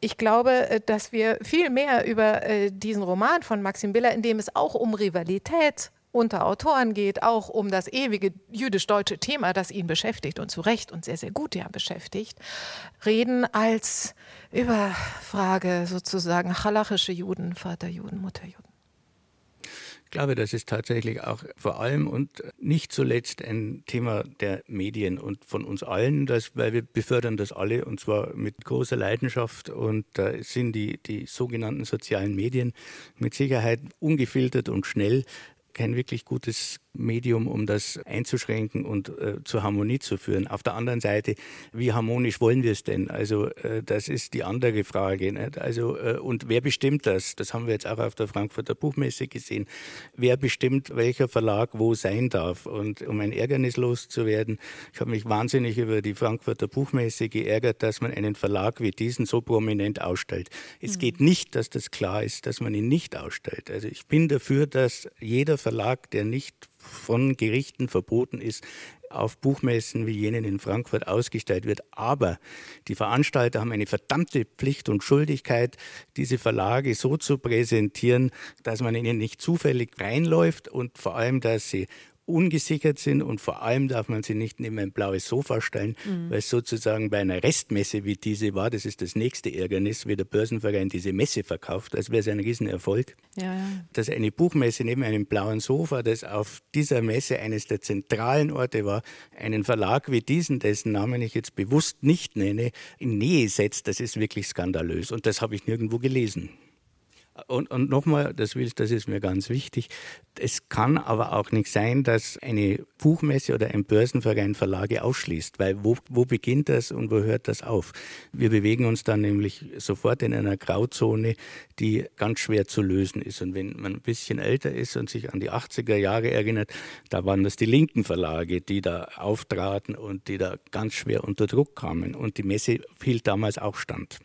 Speaker 2: Ich glaube, äh, dass wir viel mehr über äh, diesen Roman von Maxim Biller, in dem es auch um Rivalität unter Autoren geht, auch um das ewige jüdisch-deutsche Thema, das ihn beschäftigt und zu Recht und sehr, sehr gut ja beschäftigt, reden als über Frage sozusagen halachische Juden, Vaterjuden, Mutterjuden.
Speaker 3: Ich glaube, das ist tatsächlich auch vor allem und nicht zuletzt ein Thema der Medien und von uns allen, das, weil wir befördern das alle und zwar mit großer Leidenschaft und da sind die, die sogenannten sozialen Medien mit Sicherheit ungefiltert und schnell kein wirklich gutes Medium, um das einzuschränken und äh, zur Harmonie zu führen. Auf der anderen Seite, wie harmonisch wollen wir es denn? Also äh, das ist die andere Frage. Nicht? Also äh, und wer bestimmt das? Das haben wir jetzt auch auf der Frankfurter Buchmesse gesehen. Wer bestimmt, welcher Verlag wo sein darf? Und um ein Ärgernis loszuwerden, ich habe mich wahnsinnig über die Frankfurter Buchmesse geärgert, dass man einen Verlag wie diesen so prominent ausstellt. Es mhm. geht nicht, dass das klar ist, dass man ihn nicht ausstellt. Also ich bin dafür, dass jeder Verlag, der nicht von Gerichten verboten ist, auf Buchmessen wie jenen in Frankfurt ausgestellt wird. Aber die Veranstalter haben eine verdammte Pflicht und Schuldigkeit, diese Verlage so zu präsentieren, dass man ihnen nicht zufällig reinläuft und vor allem, dass sie ungesichert sind und vor allem darf man sie nicht neben ein blaues Sofa stellen, mhm. weil es sozusagen bei einer Restmesse wie diese war, das ist das nächste Ärgernis, wie der Börsenverein diese Messe verkauft, als wäre es ein Riesenerfolg. Ja, ja. Dass eine Buchmesse neben einem blauen Sofa, das auf dieser Messe eines der zentralen Orte war, einen Verlag wie diesen, dessen Namen ich jetzt bewusst nicht nenne, in Nähe setzt, das ist wirklich skandalös und das habe ich nirgendwo gelesen. Und, und nochmal, das, will, das ist mir ganz wichtig, es kann aber auch nicht sein, dass eine Buchmesse oder ein Börsenverein Verlage ausschließt, weil wo, wo beginnt das und wo hört das auf? Wir bewegen uns dann nämlich sofort in einer Grauzone, die ganz schwer zu lösen ist. Und wenn man ein bisschen älter ist und sich an die 80er Jahre erinnert, da waren das die linken Verlage, die da auftraten und die da ganz schwer unter Druck kamen. Und die Messe hielt damals auch stand.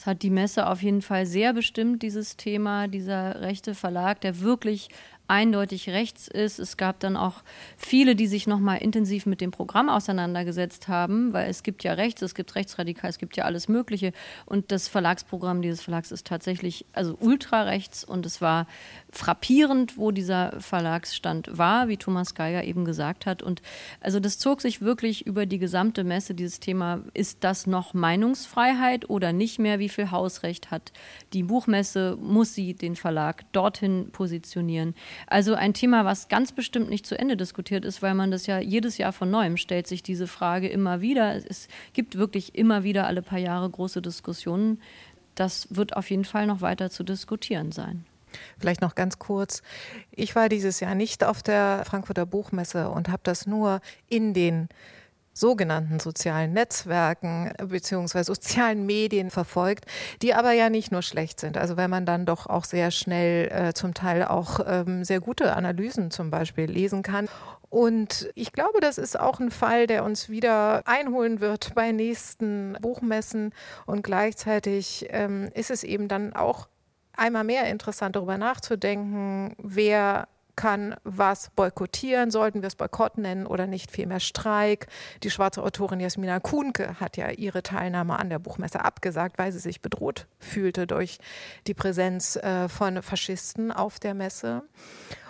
Speaker 1: Es hat die Messe auf jeden Fall sehr bestimmt, dieses Thema, dieser rechte Verlag, der wirklich eindeutig rechts ist. Es gab dann auch viele, die sich noch mal intensiv mit dem Programm auseinandergesetzt haben, weil es gibt ja rechts, es gibt rechtsradikal, es gibt ja alles Mögliche. Und das Verlagsprogramm dieses Verlags ist tatsächlich also ultra rechts und es war frappierend, wo dieser Verlagsstand war, wie Thomas Geiger eben gesagt hat. Und also das zog sich wirklich über die gesamte Messe, dieses Thema, ist das noch Meinungsfreiheit oder nicht mehr? Wie viel Hausrecht hat die Buchmesse? Muss sie den Verlag dorthin positionieren? Also ein Thema, was ganz bestimmt nicht zu Ende diskutiert ist, weil man das ja jedes Jahr von neuem stellt sich diese Frage immer wieder. Es gibt wirklich immer wieder alle paar Jahre große Diskussionen. Das wird auf jeden Fall noch weiter zu diskutieren sein.
Speaker 2: Vielleicht noch ganz kurz. Ich war dieses Jahr nicht auf der Frankfurter Buchmesse und habe das nur in den sogenannten sozialen Netzwerken bzw. sozialen Medien verfolgt, die aber ja nicht nur schlecht sind. Also wenn man dann doch auch sehr schnell äh, zum Teil auch ähm, sehr gute Analysen zum Beispiel lesen kann. Und ich glaube, das ist auch ein Fall, der uns wieder einholen wird bei nächsten Buchmessen. Und gleichzeitig ähm, ist es eben dann auch einmal mehr interessant, darüber nachzudenken, wer kann was boykottieren, sollten wir es Boykott nennen oder nicht, vielmehr Streik. Die schwarze Autorin Jasmina Kuhnke hat ja ihre Teilnahme an der Buchmesse abgesagt, weil sie sich bedroht fühlte durch die Präsenz äh, von Faschisten auf der Messe.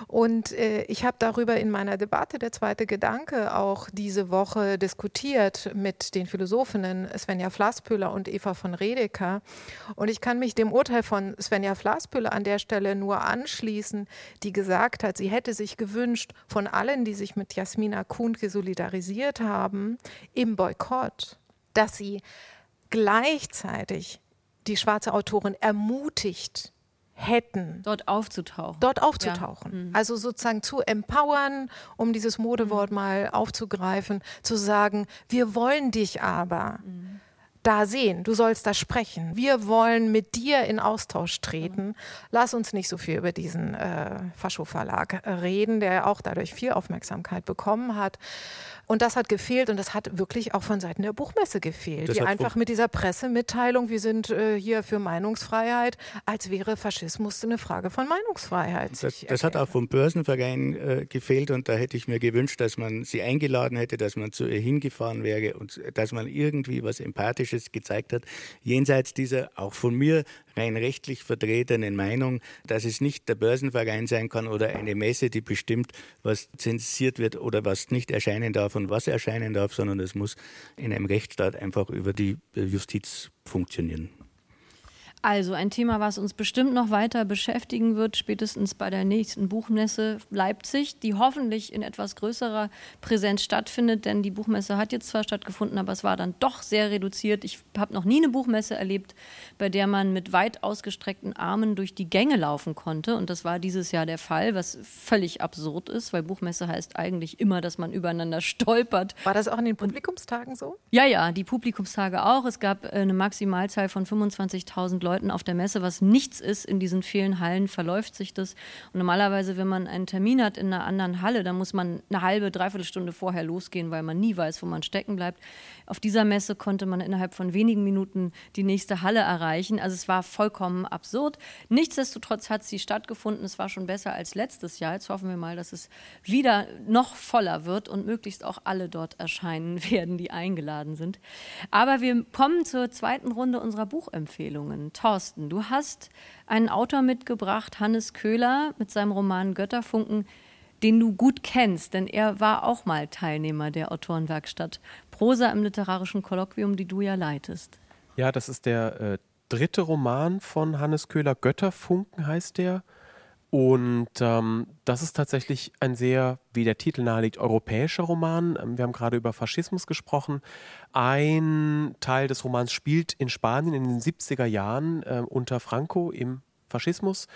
Speaker 2: Und äh, ich habe darüber in meiner Debatte der zweite Gedanke auch diese Woche diskutiert mit den Philosophinnen Svenja Flasspöhler und Eva von Redeker. Und ich kann mich dem Urteil von Svenja Flasspöhler an der Stelle nur anschließen, die gesagt hat, sie hätte sich gewünscht von allen, die sich mit Jasmina Kuhnke solidarisiert haben, im Boykott, dass sie gleichzeitig die schwarze Autorin ermutigt hätten.
Speaker 1: Dort aufzutauchen.
Speaker 2: Dort aufzutauchen. Ja. Mhm. Also sozusagen zu empowern, um dieses Modewort mhm. mal aufzugreifen, zu sagen, wir wollen dich aber. Mhm da sehen, du sollst da sprechen. Wir wollen mit dir in Austausch treten. Lass uns nicht so viel über diesen äh, Fascho-Verlag reden, der auch dadurch viel Aufmerksamkeit bekommen hat. Und das hat gefehlt und das hat wirklich auch von Seiten der Buchmesse gefehlt, das die einfach mit dieser Pressemitteilung, wir sind äh, hier für Meinungsfreiheit, als wäre Faschismus eine Frage von Meinungsfreiheit.
Speaker 3: Das, das hat auch vom Börsenverein äh, gefehlt und da hätte ich mir gewünscht, dass man sie eingeladen hätte, dass man zu ihr hingefahren wäre und dass man irgendwie was Empathisches gezeigt hat, jenseits dieser auch von mir rein rechtlich vertretenen Meinung, dass es nicht der Börsenverein sein kann oder eine Messe, die bestimmt, was zensiert wird oder was nicht erscheinen darf und was erscheinen darf, sondern es muss in einem Rechtsstaat einfach über die Justiz funktionieren.
Speaker 1: Also ein Thema, was uns bestimmt noch weiter beschäftigen wird, spätestens bei der nächsten Buchmesse Leipzig, die hoffentlich in etwas größerer Präsenz stattfindet, denn die Buchmesse hat jetzt zwar stattgefunden, aber es war dann doch sehr reduziert. Ich habe noch nie eine Buchmesse erlebt, bei der man mit weit ausgestreckten Armen durch die Gänge laufen konnte und das war dieses Jahr der Fall, was völlig absurd ist, weil Buchmesse heißt eigentlich immer, dass man übereinander stolpert.
Speaker 2: War das auch in den Publikumstagen so?
Speaker 1: Ja, ja, die Publikumstage auch. Es gab äh, eine Maximalzahl von 25.000 Leuten Leuten auf der Messe, was nichts ist. In diesen vielen Hallen verläuft sich das. Und normalerweise, wenn man einen Termin hat in einer anderen Halle, dann muss man eine halbe, dreiviertel Stunde vorher losgehen, weil man nie weiß, wo man stecken bleibt. Auf dieser Messe konnte man innerhalb von wenigen Minuten die nächste Halle erreichen. Also es war vollkommen absurd. Nichtsdestotrotz hat sie stattgefunden. Es war schon besser als letztes Jahr. Jetzt hoffen wir mal, dass es wieder noch voller wird und möglichst auch alle dort erscheinen *laughs* werden, die eingeladen sind. Aber wir kommen zur zweiten Runde unserer Buchempfehlungen. Thorsten, du hast einen Autor mitgebracht, Hannes Köhler, mit seinem Roman Götterfunken, den du gut kennst, denn er war auch mal Teilnehmer der Autorenwerkstatt Prosa im literarischen Kolloquium, die du ja leitest.
Speaker 4: Ja, das ist der äh, dritte Roman von Hannes Köhler, Götterfunken heißt der. Und ähm, das ist tatsächlich ein sehr, wie der Titel naheliegt, europäischer Roman. Ähm, wir haben gerade über Faschismus gesprochen. Ein Teil des Romans spielt in Spanien in den 70er Jahren äh, unter Franco im Faschismus,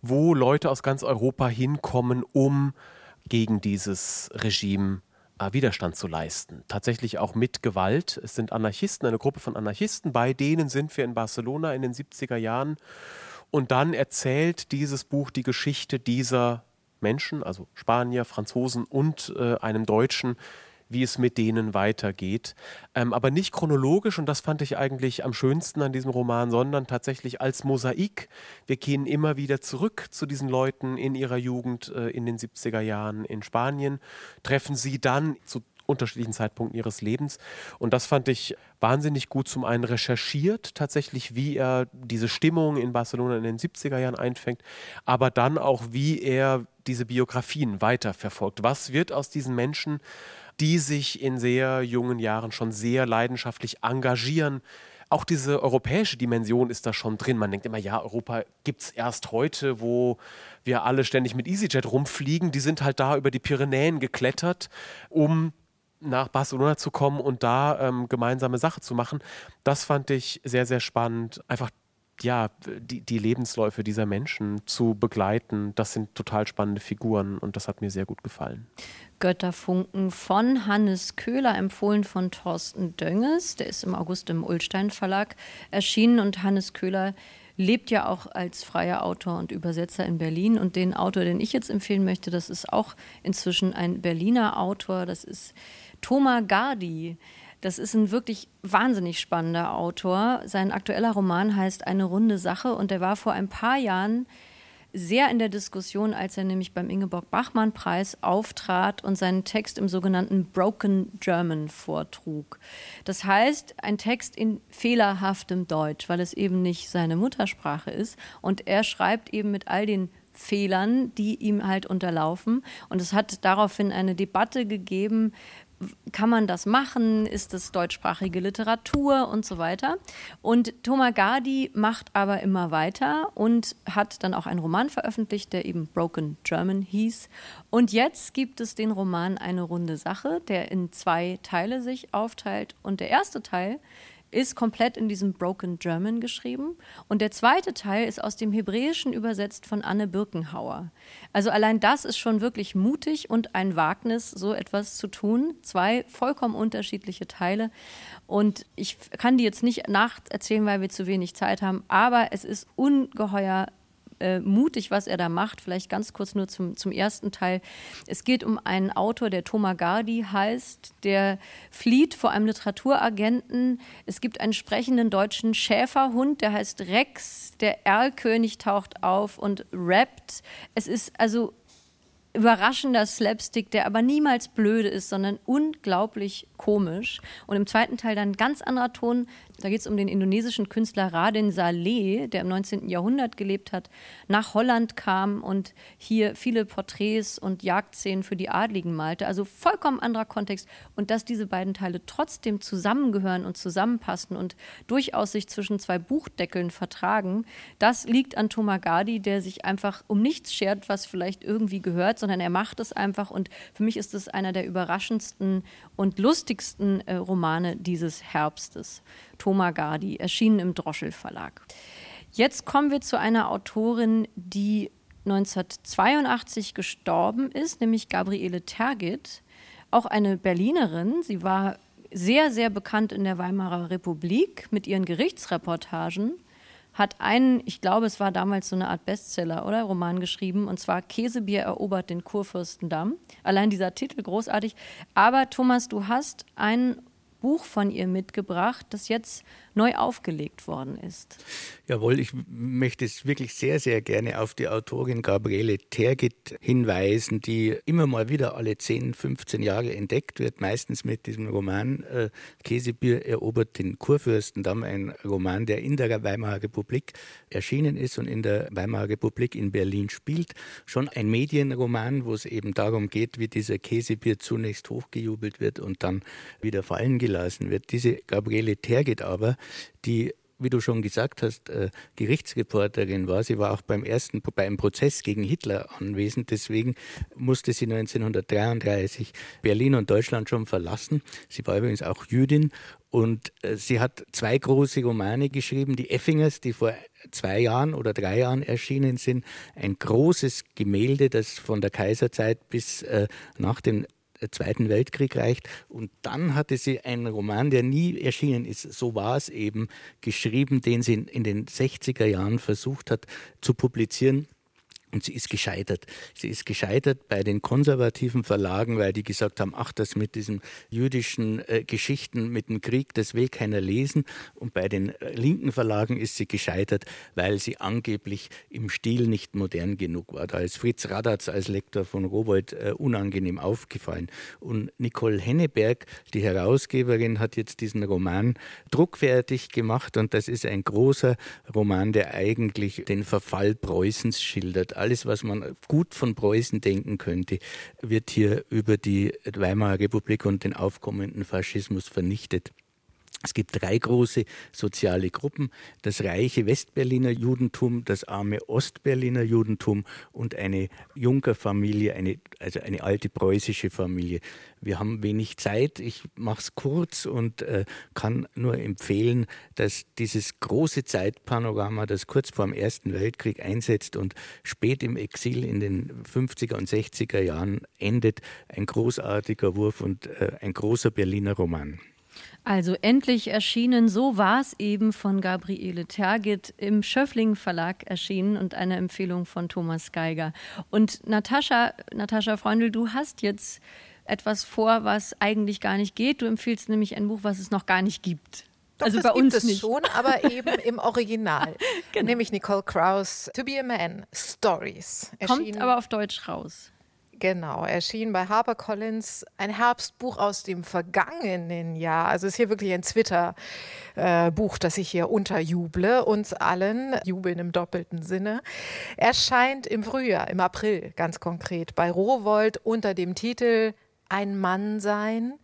Speaker 4: wo Leute aus ganz Europa hinkommen, um gegen dieses Regime äh, Widerstand zu leisten. Tatsächlich auch mit Gewalt. Es sind Anarchisten, eine Gruppe von Anarchisten. Bei denen sind wir in Barcelona in den 70er Jahren. Und dann erzählt dieses Buch die Geschichte dieser Menschen, also Spanier, Franzosen und äh, einem Deutschen, wie es mit denen weitergeht. Ähm, aber nicht chronologisch, und das fand ich eigentlich am schönsten an diesem Roman, sondern tatsächlich als Mosaik. Wir gehen immer wieder zurück zu diesen Leuten in ihrer Jugend äh, in den 70er Jahren in Spanien, treffen sie dann zu unterschiedlichen Zeitpunkten ihres Lebens. Und das fand ich wahnsinnig gut zum einen recherchiert, tatsächlich, wie er diese Stimmung in Barcelona in den 70er Jahren einfängt, aber dann auch, wie er diese Biografien weiterverfolgt. Was wird aus diesen Menschen, die sich in sehr jungen Jahren schon sehr leidenschaftlich engagieren? Auch diese europäische Dimension ist da schon drin. Man denkt immer, ja, Europa gibt es erst heute, wo wir alle ständig mit EasyJet rumfliegen. Die sind halt da über die Pyrenäen geklettert, um nach Barcelona zu kommen und da ähm, gemeinsame Sache zu machen. Das fand ich sehr, sehr spannend. Einfach ja, die, die Lebensläufe dieser Menschen zu begleiten, das sind total spannende Figuren und das hat mir sehr gut gefallen.
Speaker 1: Götterfunken von Hannes Köhler, empfohlen von Thorsten Dönges. Der ist im August im Ulstein Verlag erschienen und Hannes Köhler lebt ja auch als freier Autor und Übersetzer in Berlin. Und den Autor, den ich jetzt empfehlen möchte, das ist auch inzwischen ein Berliner Autor. Das ist Thomas Gardi. Das ist ein wirklich wahnsinnig spannender Autor. Sein aktueller Roman heißt Eine runde Sache und er war vor ein paar Jahren sehr in der Diskussion, als er nämlich beim Ingeborg-Bachmann-Preis auftrat und seinen Text im sogenannten Broken German vortrug. Das heißt, ein Text in fehlerhaftem Deutsch, weil es eben nicht seine Muttersprache ist. Und er schreibt eben mit all den Fehlern, die ihm halt unterlaufen. Und es hat daraufhin eine Debatte gegeben, kann man das machen? Ist es deutschsprachige Literatur und so weiter? Und Thomas Gardi macht aber immer weiter und hat dann auch einen Roman veröffentlicht, der eben Broken German hieß. Und jetzt gibt es den Roman Eine runde Sache, der in zwei Teile sich aufteilt. Und der erste Teil ist komplett in diesem Broken German geschrieben. Und der zweite Teil ist aus dem Hebräischen übersetzt von Anne Birkenhauer. Also allein das ist schon wirklich mutig und ein Wagnis, so etwas zu tun. Zwei vollkommen unterschiedliche Teile. Und ich kann die jetzt nicht nacherzählen, weil wir zu wenig Zeit haben, aber es ist ungeheuer äh, mutig, was er da macht. Vielleicht ganz kurz nur zum, zum ersten Teil. Es geht um einen Autor, der Thomas Gardi heißt, der flieht vor einem Literaturagenten. Es gibt einen sprechenden deutschen Schäferhund, der heißt Rex. Der Erlkönig taucht auf und rappt. Es ist also überraschender Slapstick, der aber niemals blöde ist, sondern unglaublich komisch. Und im zweiten Teil dann ganz anderer Ton. Da geht es um den indonesischen Künstler Raden Saleh, der im 19. Jahrhundert gelebt hat, nach Holland kam und hier viele Porträts und Jagdszenen für die Adligen malte. Also vollkommen anderer Kontext. Und dass diese beiden Teile trotzdem zusammengehören und zusammenpassen und durchaus sich zwischen zwei Buchdeckeln vertragen, das liegt an Thomas Gardi, der sich einfach um nichts schert, was vielleicht irgendwie gehört, sondern er macht es einfach. Und für mich ist es einer der überraschendsten und lustigsten äh, Romane dieses Herbstes. Thomas Gardi, erschienen im Droschel Verlag. Jetzt kommen wir zu einer Autorin, die 1982 gestorben ist, nämlich Gabriele Tergit, auch eine Berlinerin. Sie war sehr, sehr bekannt in der Weimarer Republik mit ihren Gerichtsreportagen hat einen, ich glaube, es war damals so eine Art Bestseller oder Roman geschrieben, und zwar Käsebier erobert den Kurfürstendamm. Allein dieser Titel großartig. Aber Thomas, du hast ein Buch von ihr mitgebracht, das jetzt neu aufgelegt worden ist.
Speaker 3: Jawohl, ich möchte es wirklich sehr, sehr gerne auf die Autorin Gabriele Tergit hinweisen, die immer mal wieder alle 10, 15 Jahre entdeckt wird, meistens mit diesem Roman äh, Käsebier erobert den Kurfürstendamm, ein Roman, der in der Weimarer Republik erschienen ist und in der Weimarer Republik in Berlin spielt. Schon ein Medienroman, wo es eben darum geht, wie dieser Käsebier zunächst hochgejubelt wird und dann wieder fallen gelassen wird. Diese Gabriele Tergit aber die wie du schon gesagt hast, äh, Gerichtsreporterin war. Sie war auch beim ersten, beim Prozess gegen Hitler anwesend. Deswegen musste sie 1933 Berlin und Deutschland schon verlassen. Sie war übrigens auch Jüdin und äh, sie hat zwei große Romane geschrieben, die Effingers, die vor zwei Jahren oder drei Jahren erschienen sind. Ein großes Gemälde, das von der Kaiserzeit bis äh, nach dem Zweiten Weltkrieg reicht. Und dann hatte sie einen Roman, der nie erschienen ist, so war es eben, geschrieben, den sie in den 60er Jahren versucht hat zu publizieren. Und sie ist gescheitert. Sie ist gescheitert bei den konservativen Verlagen, weil die gesagt haben, ach, das mit diesen jüdischen äh, Geschichten, mit dem Krieg, das will keiner lesen. Und bei den äh, linken Verlagen ist sie gescheitert, weil sie angeblich im Stil nicht modern genug war. Da ist Fritz Radatz als Lektor von Rowold äh, unangenehm aufgefallen. Und Nicole Henneberg, die Herausgeberin, hat jetzt diesen Roman druckfertig gemacht. Und das ist ein großer Roman, der eigentlich den Verfall Preußens schildert alles, was man gut von Preußen denken könnte, wird hier über die Weimarer Republik und den aufkommenden Faschismus vernichtet. Es gibt drei große soziale Gruppen, das reiche Westberliner Judentum, das arme Ostberliner Judentum und eine Junkerfamilie, eine, also eine alte preußische Familie. Wir haben wenig Zeit, ich mache es kurz und äh, kann nur empfehlen, dass dieses große Zeitpanorama, das kurz vor dem Ersten Weltkrieg einsetzt und spät im Exil in den 50er und 60er Jahren endet, ein großartiger Wurf und äh, ein großer Berliner Roman.
Speaker 1: Also endlich erschienen, so war es eben von Gabriele Tergit im Schöffling Verlag erschienen und eine Empfehlung von Thomas Geiger. Und Natascha, Natascha Freundl, du hast jetzt etwas vor, was eigentlich gar nicht geht. Du empfiehlst nämlich ein Buch, was es noch gar nicht gibt.
Speaker 2: Doch, also bei uns nicht. schon, aber eben im *laughs* Original. genau. Nämlich Nicole Kraus, To Be a Man, Stories.
Speaker 1: Kommt aber auf Deutsch raus.
Speaker 2: Genau, erschien bei HarperCollins ein Herbstbuch aus dem vergangenen Jahr. Also es ist hier wirklich ein Twitter-Buch, äh, das ich hier unterjuble, uns allen, jubeln im doppelten Sinne. Erscheint im Frühjahr, im April ganz konkret, bei Rowold unter dem Titel ein Mann sein.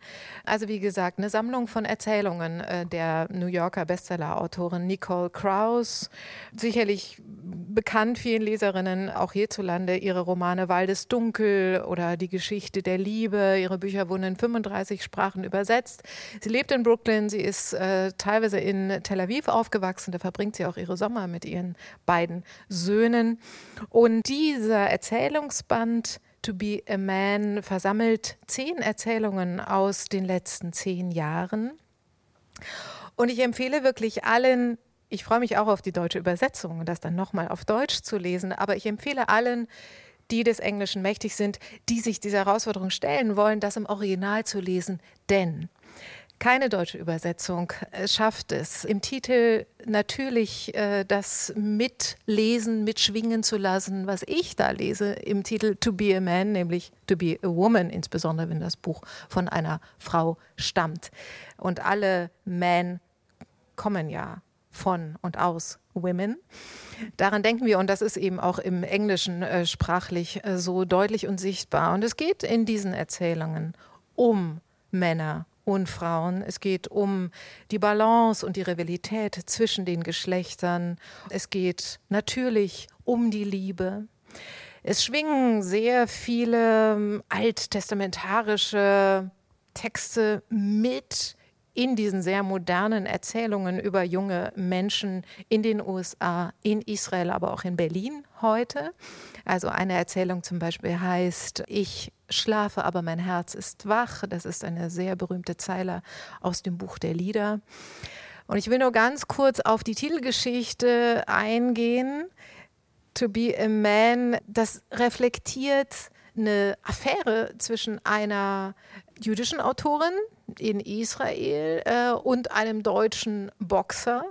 Speaker 2: Also wie gesagt, eine Sammlung von Erzählungen äh, der New Yorker Bestseller-Autorin Nicole Krauss. Sicherlich bekannt vielen Leserinnen, auch hierzulande, ihre Romane Waldes Dunkel oder Die Geschichte der Liebe. Ihre Bücher wurden in 35 Sprachen übersetzt. Sie lebt in Brooklyn, sie ist äh, teilweise in Tel Aviv aufgewachsen, da verbringt sie auch ihre Sommer mit ihren beiden Söhnen. Und dieser Erzählungsband To Be a Man versammelt zehn Erzählungen aus den letzten zehn Jahren. Und ich empfehle wirklich allen, ich freue mich auch auf die deutsche Übersetzung und das dann nochmal auf Deutsch zu lesen, aber ich empfehle allen, die des Englischen mächtig sind, die sich dieser Herausforderung stellen wollen, das im Original zu lesen. Denn keine deutsche Übersetzung schafft es, im Titel natürlich äh, das Mitlesen, mitschwingen zu lassen, was ich da lese im Titel To Be a Man, nämlich To Be a Woman, insbesondere wenn das Buch von einer Frau stammt. Und alle Men kommen ja von und aus Women. Daran denken wir und das ist eben auch im Englischen äh, sprachlich äh, so deutlich und sichtbar. Und es geht in diesen Erzählungen um Männer und Frauen. Es geht um die Balance und die Rivalität zwischen den Geschlechtern. Es geht natürlich um die Liebe. Es schwingen sehr viele ähm, alttestamentarische Texte mit in diesen sehr modernen Erzählungen über junge Menschen in den USA, in Israel, aber auch in Berlin heute. Also eine Erzählung zum Beispiel heißt, ich schlafe, aber mein Herz ist wach. Das ist eine sehr berühmte Zeile aus dem Buch der Lieder. Und ich will nur ganz kurz auf die Titelgeschichte eingehen. To be a man, das reflektiert eine Affäre zwischen einer jüdischen Autorin in Israel äh, und einem deutschen Boxer.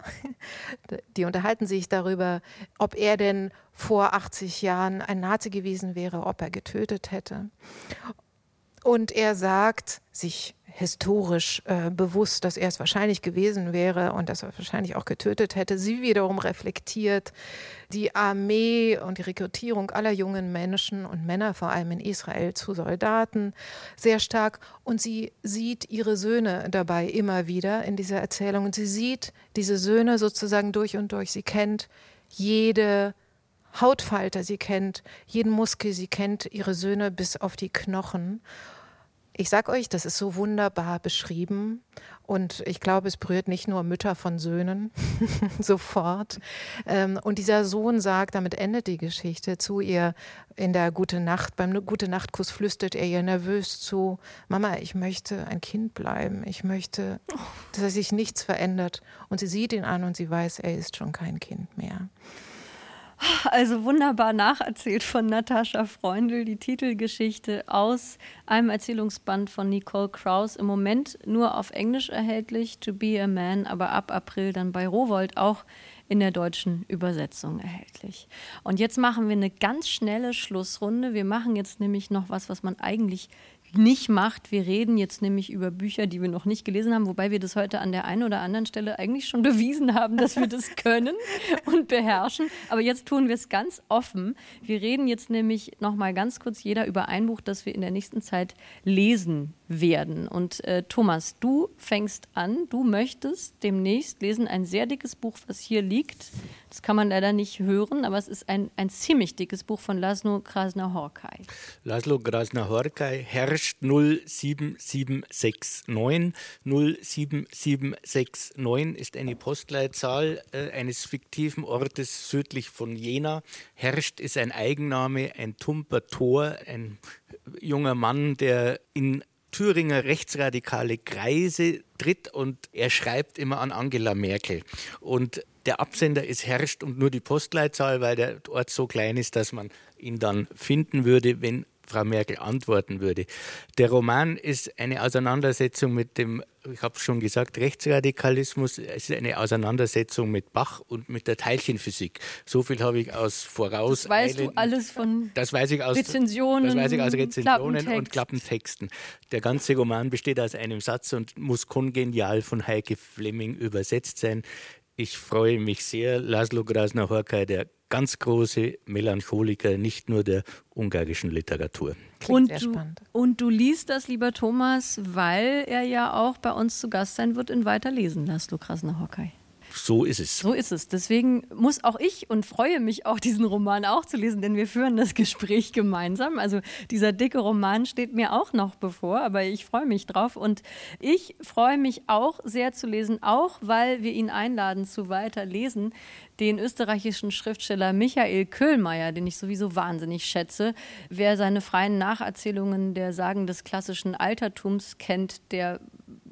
Speaker 2: Die unterhalten sich darüber, ob er denn vor 80 Jahren ein Nazi gewesen wäre, ob er getötet hätte. Und er sagt, sich historisch äh, bewusst, dass er es wahrscheinlich gewesen wäre und dass er wahrscheinlich auch getötet hätte. Sie wiederum reflektiert die Armee und die Rekrutierung aller jungen Menschen und Männer, vor allem in Israel, zu Soldaten sehr stark. Und sie sieht ihre Söhne dabei immer wieder in dieser Erzählung. Und sie sieht diese Söhne sozusagen durch und durch. Sie kennt jede Hautfalter, sie kennt jeden Muskel, sie kennt ihre Söhne bis auf die Knochen. Ich sag euch, das ist so wunderbar beschrieben und ich glaube, es berührt nicht nur Mütter von Söhnen *laughs* sofort. Ähm, und dieser Sohn sagt, damit endet die Geschichte, zu ihr in der Gute Nacht, beim Gute Nachtkuss flüstert er ihr nervös zu, Mama, ich möchte ein Kind bleiben, ich möchte, dass sich nichts verändert. Und sie sieht ihn an und sie weiß, er ist schon kein Kind mehr.
Speaker 1: Also wunderbar nacherzählt von Natascha Freundl, die Titelgeschichte aus einem Erzählungsband von Nicole Krauss. Im Moment nur auf Englisch erhältlich, To Be a Man, aber ab April dann bei Rowold auch in der deutschen Übersetzung erhältlich. Und jetzt machen wir eine ganz schnelle Schlussrunde. Wir machen jetzt nämlich noch was, was man eigentlich nicht macht. Wir reden jetzt nämlich über Bücher, die wir noch nicht gelesen haben, wobei wir das heute an der einen oder anderen Stelle eigentlich schon *laughs* bewiesen haben, dass wir das können und beherrschen. Aber jetzt tun wir es ganz offen. Wir reden jetzt nämlich noch mal ganz kurz jeder über ein Buch, das wir in der nächsten Zeit lesen werden. Und äh, Thomas, du fängst an. Du möchtest demnächst lesen ein sehr dickes Buch, was hier liegt. Das kann man leider nicht hören, aber es ist ein, ein ziemlich dickes Buch von Laszlo Krasner-Horkai.
Speaker 3: Laszlo Krasner-Horkai herrscht 07769. 07769 ist eine Postleitzahl äh, eines fiktiven Ortes südlich von Jena. Herrscht ist ein Eigenname, ein tumper Tor, ein junger Mann, der in Thüringer rechtsradikale Kreise tritt und er schreibt immer an Angela Merkel. Und der Absender ist herrscht und nur die Postleitzahl, weil der Ort so klein ist, dass man ihn dann finden würde, wenn Frau Merkel antworten würde. Der Roman ist eine Auseinandersetzung mit dem, ich habe schon gesagt, Rechtsradikalismus. Es ist eine Auseinandersetzung mit Bach und mit der Teilchenphysik. So viel habe ich aus voraus.
Speaker 1: Das weißt du alles von
Speaker 3: das weiß ich aus,
Speaker 1: Rezensionen,
Speaker 3: das weiß ich aus Rezensionen Klappentext. und Klappentexten. Der ganze Roman besteht aus einem Satz und muss kongenial von Heike Fleming übersetzt sein. Ich freue mich sehr. Laszlo Grasner-Horkai, der ganz große Melancholiker, nicht nur der ungarischen Literatur.
Speaker 1: und du, und du liest das, lieber Thomas, weil er ja auch bei uns zu Gast sein wird in Weiterlesen, Laszlo Krasner-Horkai.
Speaker 3: So ist es.
Speaker 1: So ist es. Deswegen muss auch ich und freue mich auch, diesen Roman auch zu lesen, denn wir führen das *laughs* Gespräch gemeinsam. Also dieser dicke Roman steht mir auch noch bevor, aber ich freue mich drauf. Und ich freue mich auch sehr zu lesen, auch weil wir ihn einladen zu weiterlesen, den österreichischen Schriftsteller Michael Köhlmeier, den ich sowieso wahnsinnig schätze. Wer seine freien Nacherzählungen der Sagen des klassischen Altertums kennt, der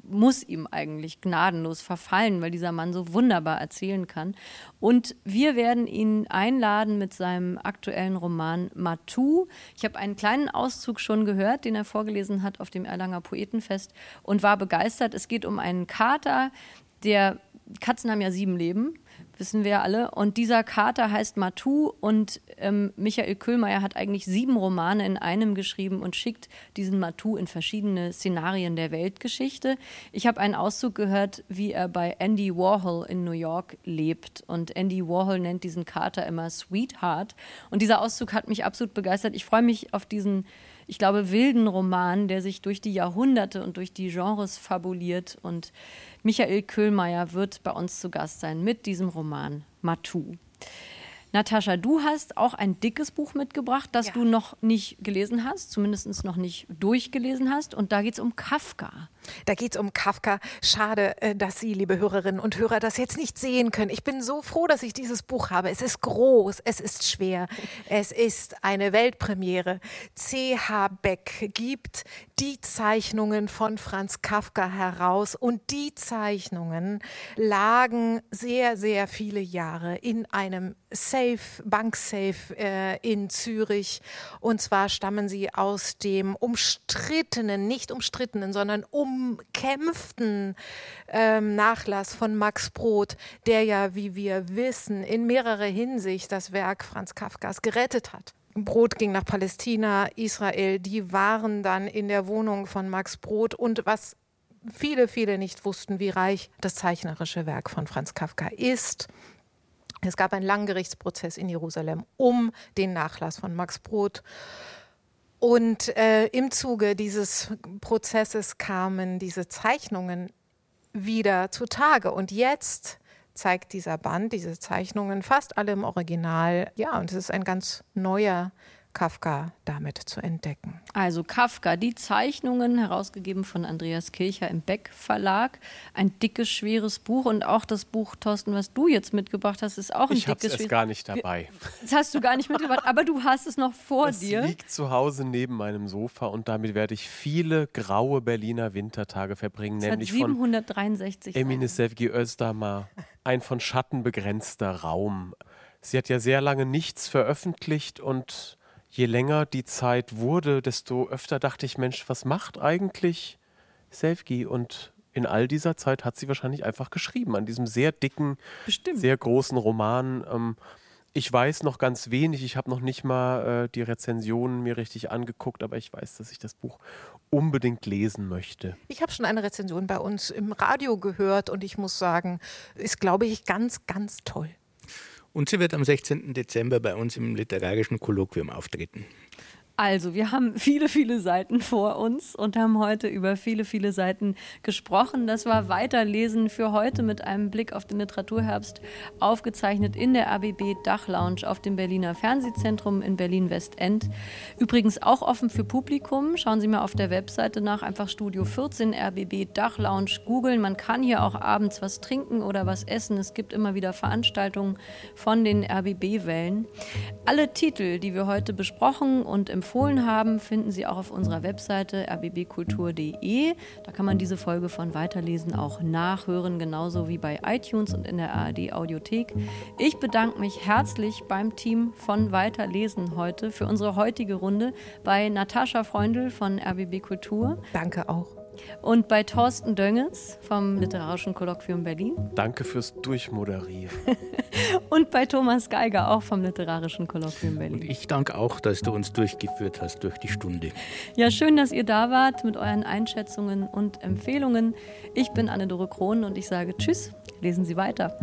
Speaker 1: muss ihm eigentlich gnadenlos verfallen, weil dieser Mann so wunderbar erzählen kann. Und wir werden ihn einladen mit seinem aktuellen Roman Matu. Ich habe einen kleinen Auszug schon gehört, den er vorgelesen hat auf dem Erlanger Poetenfest und war begeistert. Es geht um einen Kater, der Katzen haben ja sieben Leben wissen wir alle. Und dieser Kater heißt Matu und ähm, Michael Köhlmeier hat eigentlich sieben Romane in einem geschrieben und schickt diesen Matu in verschiedene Szenarien der Weltgeschichte. Ich habe einen Auszug gehört, wie er bei Andy Warhol in New York lebt. Und Andy Warhol nennt diesen Kater immer Sweetheart. Und dieser Auszug hat mich absolut begeistert. Ich freue mich auf diesen ich glaube, wilden Roman, der sich durch die Jahrhunderte und durch die Genres fabuliert und Michael Köhlmeier wird bei uns zu Gast sein mit diesem Roman Matu. Natascha, du hast auch ein dickes Buch mitgebracht, das ja. du noch nicht gelesen hast, zumindest noch nicht durchgelesen hast. Und da geht es um Kafka.
Speaker 2: Da geht es um Kafka. Schade, äh, dass Sie, liebe Hörerinnen und Hörer, das jetzt nicht sehen können. Ich bin so froh, dass ich dieses Buch habe. Es ist groß, es ist schwer, es ist eine Weltpremiere. C.H. Beck gibt die Zeichnungen von Franz Kafka heraus und die Zeichnungen lagen sehr, sehr viele Jahre in einem Safe, Banksafe äh, in Zürich. Und zwar stammen sie aus dem umstrittenen, nicht umstrittenen, sondern um umkämpften ähm, Nachlass von Max Brod, der ja, wie wir wissen, in mehrerer Hinsicht das Werk Franz Kafkas gerettet hat. Brot ging nach Palästina, Israel, die waren dann in der Wohnung von Max Brot und was viele, viele nicht wussten, wie reich das zeichnerische Werk von Franz Kafka ist. Es gab einen langen Gerichtsprozess in Jerusalem um den Nachlass von Max Brot. Und äh, im Zuge dieses Prozesses kamen diese Zeichnungen wieder zutage. Und jetzt zeigt dieser Band, diese Zeichnungen fast alle im Original. Ja, und es ist ein ganz neuer Kafka damit zu entdecken.
Speaker 1: Also Kafka, die Zeichnungen, herausgegeben von Andreas Kircher im Beck Verlag. Ein dickes, schweres Buch und auch das Buch, Thorsten, was du jetzt mitgebracht hast, ist auch ein
Speaker 4: ich
Speaker 1: dickes,
Speaker 4: schweres Buch. Ich gar nicht dabei.
Speaker 1: Das hast du gar nicht mitgebracht, aber du hast es noch vor
Speaker 4: es
Speaker 1: dir.
Speaker 4: Es liegt zu Hause neben meinem Sofa und damit werde ich viele graue Berliner Wintertage verbringen,
Speaker 1: es
Speaker 4: nämlich
Speaker 1: hat 763
Speaker 4: von Emine Sevgi Özdamar, ein von Schatten begrenzter Raum. Sie hat ja sehr lange nichts veröffentlicht und je länger die Zeit wurde, desto öfter dachte ich, Mensch, was macht eigentlich Selfie? Und in all dieser Zeit hat sie wahrscheinlich einfach geschrieben, an diesem sehr dicken,
Speaker 1: Bestimmt.
Speaker 4: sehr großen Roman. Ähm, ich weiß noch ganz wenig, ich habe noch nicht mal äh, die Rezensionen mir richtig angeguckt, aber ich weiß, dass ich das Buch unbedingt lesen möchte.
Speaker 2: Ich habe schon eine Rezension bei uns im Radio gehört und ich muss sagen, ist, glaube ich, ganz, ganz toll.
Speaker 3: Und sie wird am 16. Dezember bei uns im literarischen Kolloquium auftreten.
Speaker 1: Also, wir haben viele, viele Seiten vor uns und haben heute über viele, viele Seiten gesprochen. Das war Weiterlesen für heute mit einem Blick auf den Literaturherbst, aufgezeichnet in der RBB Dachlounge auf dem Berliner Fernsehzentrum in Berlin-Westend. Übrigens auch offen für Publikum. Schauen Sie mal auf der Webseite nach, einfach Studio 14 RBB Dachlounge googeln. Man kann hier auch abends was trinken oder was essen. Es gibt immer wieder Veranstaltungen von den RBB-Wellen. Alle Titel, die wir heute besprochen und im empfohlen haben, finden Sie auch auf unserer Webseite rbbkultur.de. Da kann man diese Folge von Weiterlesen auch nachhören, genauso wie bei iTunes und in der ARD Audiothek. Ich bedanke mich herzlich beim Team von Weiterlesen heute für unsere heutige Runde bei Natascha Freundl von RBB Kultur.
Speaker 2: Danke auch.
Speaker 1: Und bei Thorsten Dönges vom Literarischen Kolloquium Berlin.
Speaker 4: Danke fürs Durchmoderieren. *laughs*
Speaker 1: und bei Thomas Geiger auch vom Literarischen Kolloquium Berlin.
Speaker 3: Und ich danke auch, dass du uns durchgeführt hast durch die Stunde.
Speaker 1: Ja, schön, dass ihr da wart mit euren Einschätzungen und Empfehlungen. Ich bin Anne-Dore Krohn und ich sage Tschüss, lesen Sie weiter.